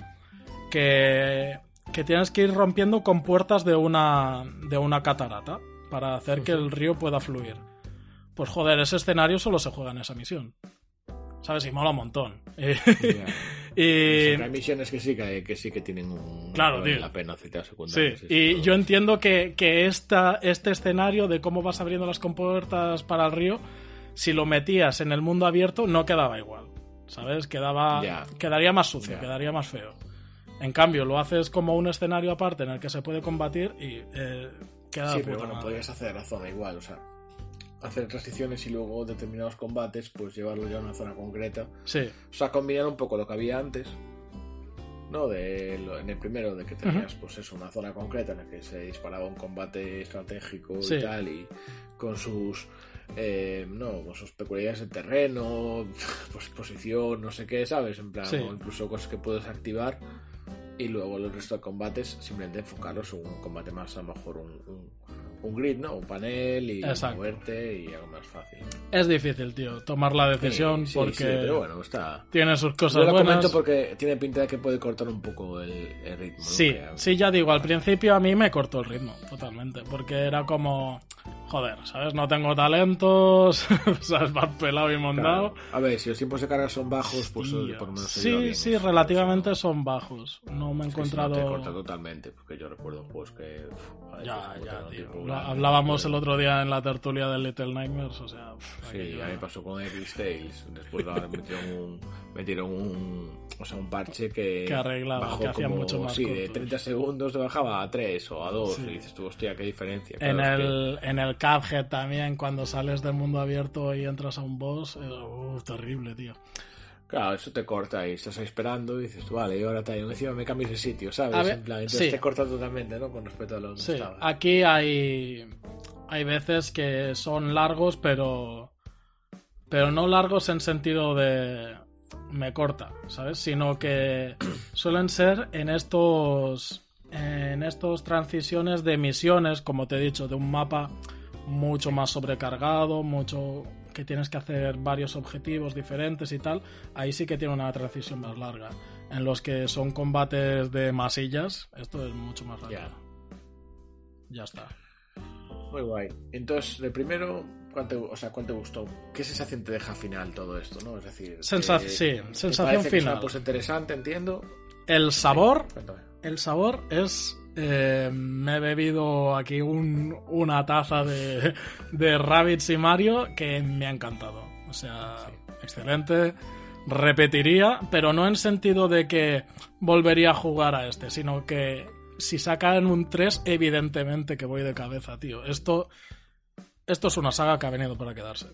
que, que tienes que ir rompiendo con puertas de una, de una catarata para hacer que el río pueda fluir. Pues joder, ese escenario solo se juega en esa misión. ¿Sabes? Y mola un montón. Y, O sea, hay misiones que sí que, que sí que tienen un Claro, vale la pena aceptar Sí, secundarios. y yo entiendo que, que esta, este escenario de cómo vas abriendo las compuertas para el río, si lo metías en el mundo abierto, no quedaba igual. ¿Sabes? Quedaba, quedaría más sucio, quedaría más feo. En cambio, lo haces como un escenario aparte en el que se puede combatir y eh, Sí, pero bueno, madre. podrías hacer la zona igual, o sea, hacer transiciones y luego determinados combates, pues llevarlo ya a una zona concreta. Sí, O sea, combinar un poco lo que había antes, ¿no? De lo- en el primero, de que tenías, pues eso, una zona concreta en la que se disparaba un combate estratégico Sí. y tal, y con sus. eh, no, con sus peculiaridades de terreno, pues posición, no sé qué, ¿sabes? En plan, Sí. o incluso cosas que puedes activar y luego el resto de combates simplemente enfocarlos en un combate más, a lo mejor un, un, un grid, ¿no? Un panel y Exacto. moverte y algo más fácil. es difícil, tío, tomar la decisión Sí, sí, porque sí, pero bueno, está. tiene sus Yo cosas lo buenas. comento porque tiene pinta de que puede cortar un poco el, el ritmo. Sí, sí, ya digo, al principio a mí me cortó el ritmo, totalmente, porque era como, joder, ¿sabes? No tengo talentos, ¿sabes? Vas pelado y mondado. Claro. A ver, si los tiempos de carga son bajos, pues Tío. eh, por lo menos sí, bien, sí, ¿no? relativamente son bajos. No me he que si no encontrado... te corta totalmente, porque yo recuerdo juegos que. uf, Ya, ya, tío. Hablábamos el otro día en la tertulia de Little Nightmares, o sea... pff, Sí, a mí me pasó con X Tales. Después ahora metieron un, metieron un, o sea, un parche que, Que arreglaba, bajó que hacía como, mucho más Sí, de cortos. 30 segundos te bajaba a 3 o a 2. Sí. Y dices tú, hostia, qué diferencia. En es que- el, en el Cuphead también, cuando sales del mundo abierto y entras a un boss, uf, terrible, tío. Claro, eso te corta y estás ahí esperando y dices, tú, vale, y ahora te encima me cambies de sitio, ¿sabes? Ver, en plan, entonces sí. te corta totalmente, ¿no? Con respecto a lo que Sí, estaba. aquí hay, hay veces que son largos, pero, pero no largos en sentido de me corta, ¿sabes? Sino que suelen ser en estos, en estos transiciones de misiones, como te he dicho, de un mapa mucho más sobrecargado, mucho que tienes que hacer varios objetivos diferentes y tal, ahí sí que tiene una transición más larga. En los que son combates de masillas, esto es mucho más rápido. Ya. Ya está. Muy guay. Entonces, de primero, ¿cuánto, o sea, ¿cuánto te gustó? ¿Qué sensación te deja al final todo esto, no? Es decir, Sensa- que- sí, ¿te sensación final. cosa interesante, entiendo. El sabor, Cuéntame. el sabor es... eh, me he bebido aquí un- una taza de, de Rabbids y Mario que me ha encantado. O sea, excelente. Repetiría, pero no en sentido de que volvería a jugar a este, sino que si sacan un 3, evidentemente que voy de cabeza, tío. Esto, esto es una saga que ha venido para quedarse.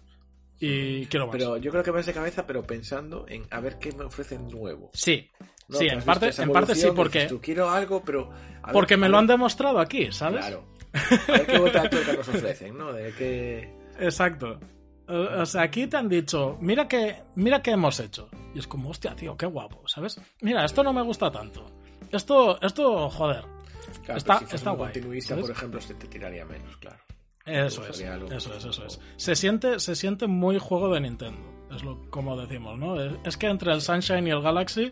Y quiero más. Pero yo creo que vas de cabeza, pero pensando en a ver qué me ofrecen nuevo. sí, ¿no? sí, Que en parte, en parte sí, porque... dices tú, quiero algo, pero... ver- Porque me lo han demostrado aquí, ¿sabes? Claro. A ver qué de tuerca nos ofrecen, ¿no? De que... Exacto. O sea, aquí te han dicho, mira que, mira qué hemos hecho. Y es como, hostia, tío, qué guapo, ¿sabes? Mira, esto no me gusta tanto. Esto, esto, joder. Claro, Está- si está un guay, continuista, ¿sabes? por ejemplo, se te tiraría menos, claro. Eso es, algo eso es, eso es. Se siente, se siente muy juego de Nintendo, es lo como decimos, ¿no? Es, es que entre el Sunshine y el Galaxy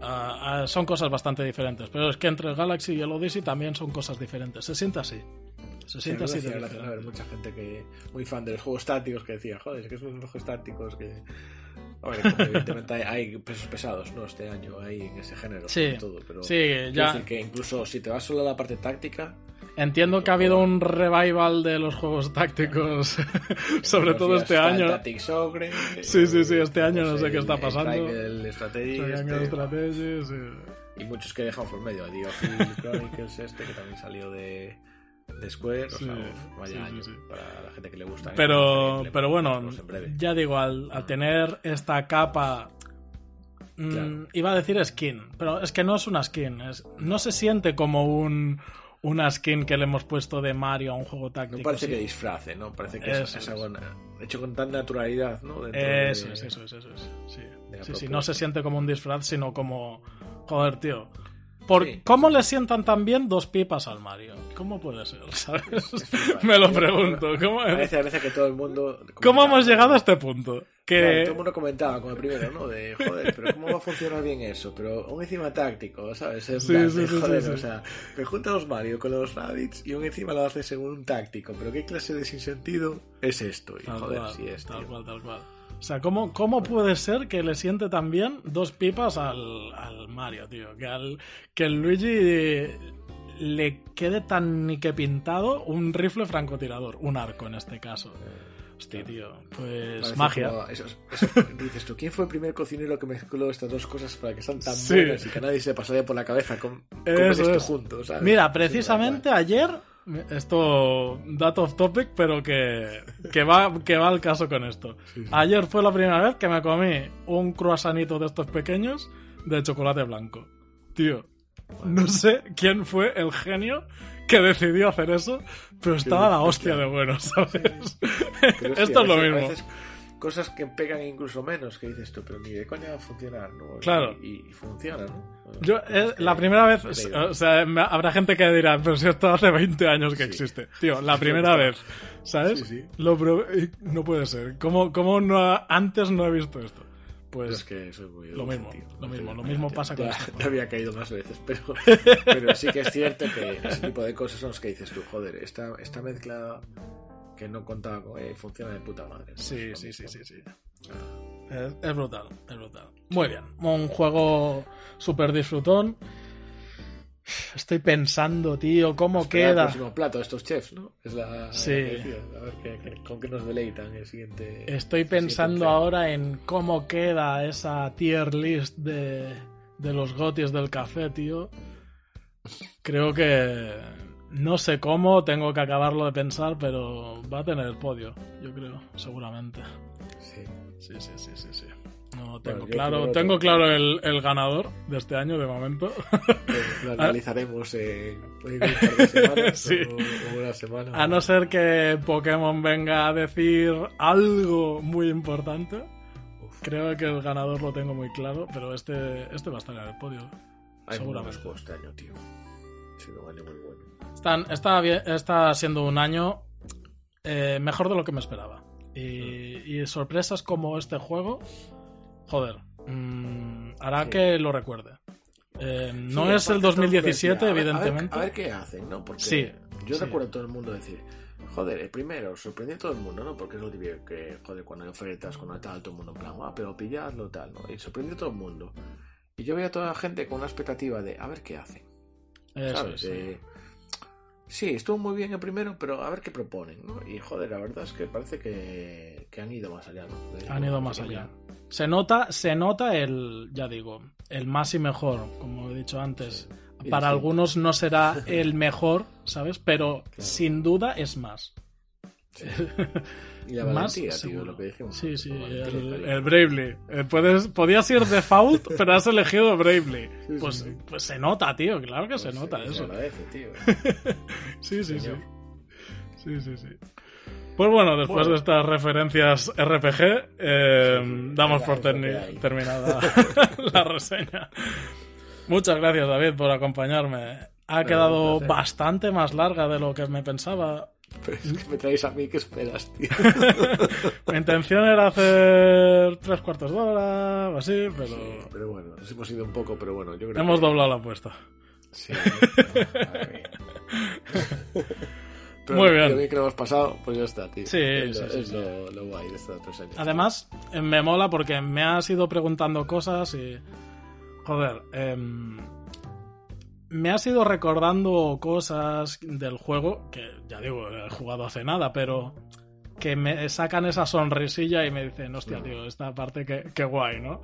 ah, son cosas bastante diferentes, pero es que entre el Galaxy y el Odyssey también son cosas diferentes. Se siente así. Se siente así de diferente. Haber mucha gente que muy fan de los juegos tácticos que decía, joder, es que son unos juegos tácticos que... A ver, evidentemente hay, pesos pesados, ¿no? Este año hay en ese género, Sí, todo, pero... Sí, ya decir que incluso si te vas solo a la parte táctica, entiendo que ha habido un revival de los juegos tácticos, sobre todo este el año. Ogre, Sí, sí, sí, eh, este año no sé qué el- está el pasando. Strategy, Triangle este, Strategy, sí. y muchos que dejamos por medio, Dio Field Chronicles este, que también salió de, de Square, Sí, o sea, vaya sí, año para la gente que le gusta. Pero, ¿eh? pero bueno, ya digo, al, al tener esta capa. mm, Claro. Iba a decir skin, pero es que no es una skin. Es, no se siente como un, una skin que le hemos puesto de Mario a un juego táctico. No parece sí. que disfrace, ¿no? Parece que es, Eso es hecho con tan naturalidad, ¿no? Dentro de- Eso es, eso es, eso es. Sí, sí, sí, no se siente como un disfraz, sino como. Joder, tío. ¿Por Sí. ¿Cómo le sientan tan bien dos pipas al Mario? ¿Cómo puede ser? ¿Sabes? Es. Me lo pregunto. ¿Cómo, Parece, parece que todo el mundo... ¿Cómo hemos llegado a este punto? Que... Claro, todo el mundo comentaba con el primero, ¿no? De, joder, pero ¿cómo va a funcionar bien eso? Pero aún encima táctico, ¿sabes? En Sí, plan sí, de, sí, joder, o sea, me juntan los Mario con los Rabbids y aún encima lo haces según un táctico. ¿Pero qué clase de sinsentido es esto? Y Tal joder, cual, sí es, tal tío. cual, tal cual. O sea, ¿cómo, ¿cómo puede ser que le siente tan bien dos pipas al, al Mario, tío? Que, al, que el Luigi le quede tan ni que pintado un rifle francotirador, un arco en este caso. Hostia, tío, pues Parece magia. como- eso- eso- dices tú, ¿quién fue el primer cocinero que mezcló estas dos cosas para que sean tan Sí. buenas y que a nadie se pasaría por la cabeza con, Eso esto es. juntos? ¿sabes? Mira, precisamente ayer, esto, dato off topic, pero que, que, va, que va al caso con esto. Sí. Ayer fue la primera vez que me comí un croissantito de estos pequeños de chocolate blanco. Tío, no sé quién fue el genio que decidió hacer eso, pero estaba la hostia de bueno, ¿sabes? Pero Esto es lo mismo. cosas que pegan incluso menos, que dices tú, pero ni de coña va a funcionar, ¿no? Claro. Y, y funciona, ¿no? Yo, es que- la primera vez, o sea, me- habrá gente que dirá, pero si esto hace 20 años que Sí. existe. Tío, la primera vez, ¿sabes? Sí, sí. Lo no puede ser. ¿Cómo, cómo no antes no he visto esto? Pues es que soy muy lo mismo, lo mismo, lo mismo pasa con ya- esto. ya había caído más veces, pero, pero sí que es cierto que ese tipo de cosas son las que dices tú, joder, esta, esta mezcla que no contaba con y funciona de puta madre. Sí, sí, sí, sí, sí. Ah, Es, es brutal, es brutal. Muy bien, un juego súper disfrutón. Estoy pensando, tío, cómo queda. El próximo plato de estos chefs, ¿no? Es la. Sí. la que a ver qué- qué- con qué nos deleitan el siguiente. Estoy siguiente pensando ahora en cómo queda esa tier list de, de los gotis del café, tío. Creo que no sé cómo, tengo que acabarlo de pensar, pero va a tener el podio, yo creo, seguramente. Sí. Sí, sí, sí, sí, sí. No tengo yo claro, tengo claro el, el ganador de este año de momento. Lo analizaremos en, en un par de semanas Sí. o, o una semana. A no ser que Pokémon venga a decir algo muy importante. Uf, Creo que el ganador lo tengo muy claro, pero este, este va a estar en el podio. hay seguramente. juegos este año, tío. Sido un año muy bueno. Están, está, bien- está siendo un año eh, mejor de lo que me esperaba. Y, y sorpresas como este juego, joder, mm, hará Sí. que lo recuerde. Eh, no Sí, es el aparte todo el mundo 2017, decía, a ver- evidentemente. A ver, a ver qué hacen, ¿no? Porque Sí, yo recuerdo a todo el mundo decir, joder, el primero sorprendió a todo el mundo, ¿no? Porque es lo típico que, joder, cuando hay ofertas, cuando hay tal, todo el mundo en plan, ah, pero pilladlo, tal, ¿no? Y sorprendió a todo el mundo. Y yo veía a toda la gente con una expectativa de, a ver qué hacen, Eso ¿sabes? es, sí. Estuvo muy bien el primero, pero a ver qué proponen, ¿no? Y joder, la verdad es que parece que, que han ido más allá, ¿no? Han ido más allá. Se nota, se nota el, ya digo, el más y mejor, como he dicho antes. Para sí. algunos no será el mejor, ¿sabes? Pero Claro. sin duda es más. Sí. Y la más tío, lo que dijimos. Sí, sí, valentía, el, el Bravely. Eh, puedes, podías ir default, pero has elegido Bravely. Sí, Pues, sí, pues se nota, tío, claro que se Pues nota eso. agradece, tío. Sí, sí, sí. Sí, sí, sí. Pues bueno, después de estas referencias RPG, eh, damos por terminada la reseña. Muchas gracias, David, por acompañarme. Ha quedado bastante más larga de lo que me pensaba. es que me traéis a mí, ¿qué esperas, tío? Mi intención era hacer tres cuartos de hora o así, pero. pero bueno, nos hemos ido un poco, pero bueno, yo creo Hemos doblado la apuesta. Sí. Muy bien. Lo que hemos pasado, pues ya está, tío. Sí, es, sí, lo, sí, es sí. Lo, lo guay de estos tres años. Además, eh, me mola porque me has ido preguntando cosas y. Joder, em, me has ido recordando cosas del juego que, ya digo, he jugado hace nada, pero que me sacan esa sonrisilla y me dicen, hostia, tío, esta parte que, que guay, ¿no?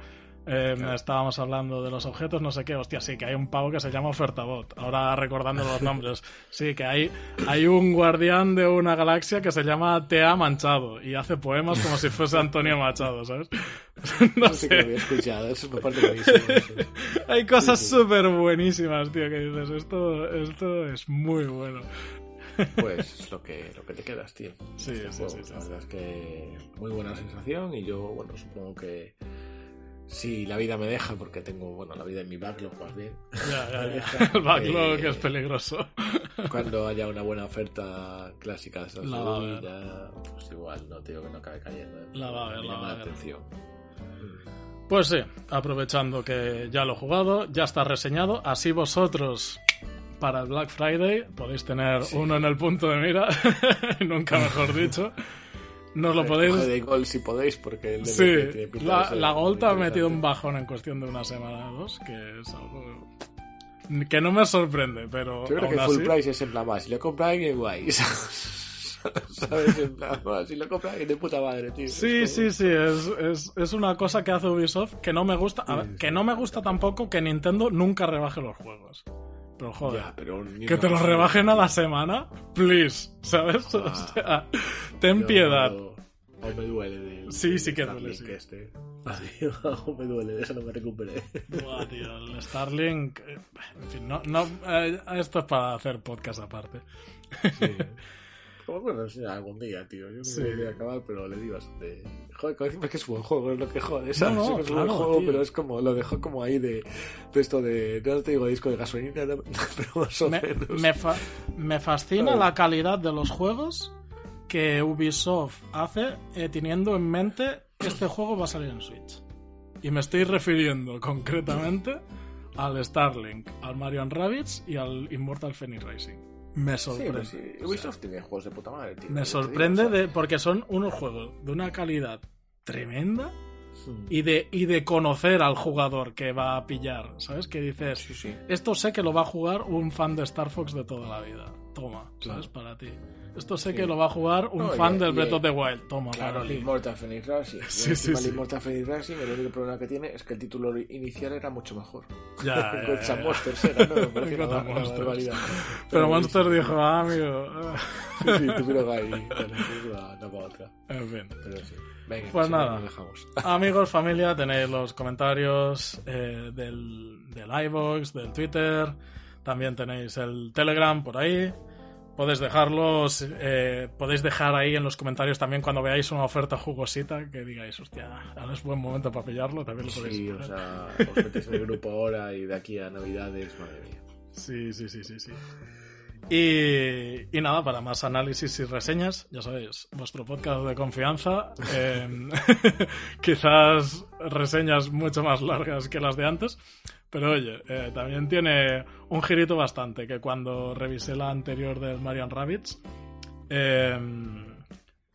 Eh, Claro. Estábamos hablando de los objetos, no sé qué, hostia, sí, que hay un pavo que se llama Ofertabot. Ahora recordando los nombres, sí, que hay, hay un guardián de una galaxia que se llama Tea Manchado y hace poemas como si fuese Antonio Machado, ¿sabes? no No sé que lo sé. había escuchado, eso me parece buenísimo. Hay cosas Sí, sí. súper buenísimas, tío, que dices, esto, esto es muy bueno. Pues es lo que, lo que te quedas, tío. Sí, Este sí, juego. sí, sí, La sí. verdad es que muy buena sensación y yo, bueno, supongo que si la vida me deja, porque tengo, bueno, la vida en mi backlog más bien, Ya, ya, ya. deja, El backlog eh, es peligroso. cuando haya una buena oferta clásica de La va a ver. ya, pues igual, no te digo que no acabe cayendo. ¿eh? La va a ver, Me la va a ver. atención. Pues sí, aprovechando que ya lo he jugado, ya está reseñado, así vosotros para el Black Friday podéis tener Sí. uno en el punto de mira, nunca mejor dicho. Nos lo Eh, podéis... de Gold si podéis, porque el Sí, tiene la, muy Gold ha metido un bajón en cuestión de una semana o dos, que es algo que no me sorprende, pero Yo creo aún que full price es en plan más. Si lo compra alguien, guay. ¿Sabes? En plan más. Si lo compra alguien de puta madre, tío. Sí, Es como- sí, sí, es, es, es una cosa que hace Ubisoft que no me gusta. A ver, que no me gusta tampoco que Nintendo nunca rebaje los juegos. Pero joder, Ya, pero ni que te cosa- rebajen a la semana, please, ¿sabes? O Ah. sea, ten piedad. O me duele del. Sí, sí que duele, sí. Este. o me duele, de eso no me recuperé. Buah, tío, el Starlink. eh, En fin, no, no, eh, esto es para hacer podcast aparte. Sí. Como bueno, no sé, algún día, tío. Yo no Sí. me voy a acabar, pero le di bastante. Joder, como decimos que es buen juego, es lo que jode, ¿sabes? No, no, es un claro, buen juego, tío. pero es como, lo dejó como ahí de, de esto de, no te digo disco de gasolina, no, pero más o Me, menos. me fa- me fascina la calidad de los juegos que Ubisoft hace eh, teniendo en mente que este juego va a salir en Switch. Y me estoy refiriendo concretamente al Starlink, al Mario Rabbids y al Immortal Phoenix Racing. Me Sí, sorprende. pero sí, Ubisoft tiene juegos de puta madre, tío. Me sorprende digo, o sea, de, porque son unos juegos de una calidad tremenda y de, y de conocer al jugador que va a pillar. ¿Sabes? Que dices, Sí, sí. esto sé que lo va a jugar un fan de Star Fox de toda la vida. Toma, ¿sabes? Claro. Para ti. Esto sé Sí. que lo va a jugar un No, y- fan del y- Breath of the Wild. Toma, Claro, el. Immortal Phoenix Racing. Sí, sí, sí. El Immortal Phoenix Racing, el único problema que tiene es que el título inicial era mucho mejor. Ya, ya, ya. Monsters era, ¿no? Me parece una, Monsters. Pero Monster buenísimo. dijo, ah, amigo. Sí, sí, ahí. Bueno, es una, una para otra. En fin. Pero sí. Venga, Pues nada. dejamos. Amigos, familia, tenéis los comentarios eh, del, del iVoox, del Twitter. También tenéis el Telegram por ahí. Podéis dejarlos, eh, podéis dejar ahí en los comentarios también cuando veáis una oferta jugosita que digáis, hostia, ahora es buen momento para pillarlo, también lo podéis Sí, o sea, os metéis en el grupo ahora y de aquí a Navidades, madre mía. Sí, sí, sí, sí, sí. Y, y nada, para más análisis y reseñas, ya sabéis, vuestro podcast de confianza. eh, quizás reseñas mucho más largas que las de antes. Pero oye, eh, también tiene un girito bastante, que cuando revisé la anterior del Marian Rabbits, eh,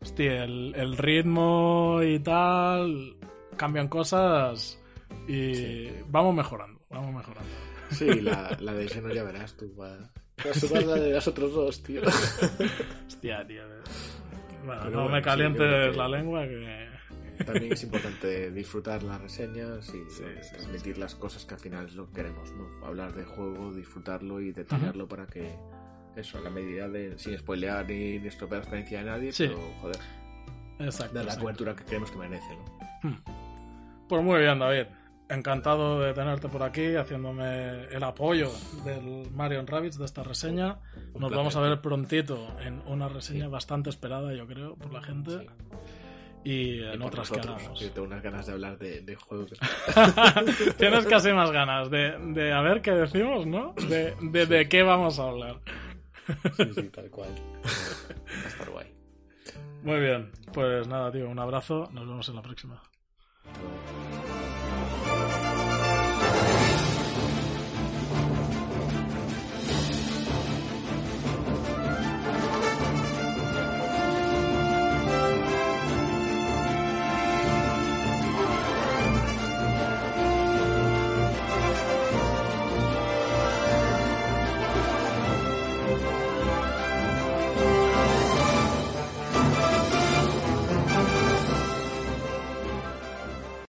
hostia, el, el ritmo y tal, cambian cosas y Sí. vamos mejorando, vamos mejorando. Sí, la, la de Xeno ya verás tú. Va. Va a sumar la de los otros dos, tío. Hostia, tío. Bueno, Pero no bueno, me calientes que- la lengua que... También es importante disfrutar las reseñas y Sí, sí, transmitir las cosas que al final es lo que queremos, ¿no? Hablar del juego, disfrutarlo y detallarlo para que eso, a la medida de sin spoilear ni, ni estropear la experiencia de nadie, Sí. pero joder, Exacto. dar la exacto. cobertura que creemos que merece, ¿no? Hmm. Pues muy bien, David. encantado de tenerte por aquí, haciéndome el apoyo del Marion Rabbits de esta reseña. Nos vamos a ver prontito en una reseña bastante esperada, yo creo, por la gente. Y Y en por otras que nosotros, hagamos. que tengo unas ganas de hablar de, de juegos. Tienes casi más ganas de, de a ver qué decimos, ¿no? De, de, de qué vamos a hablar. Sí, sí, tal cual. Va a estar guay. Muy bien, pues nada, tío, un abrazo. Nos vemos en la próxima.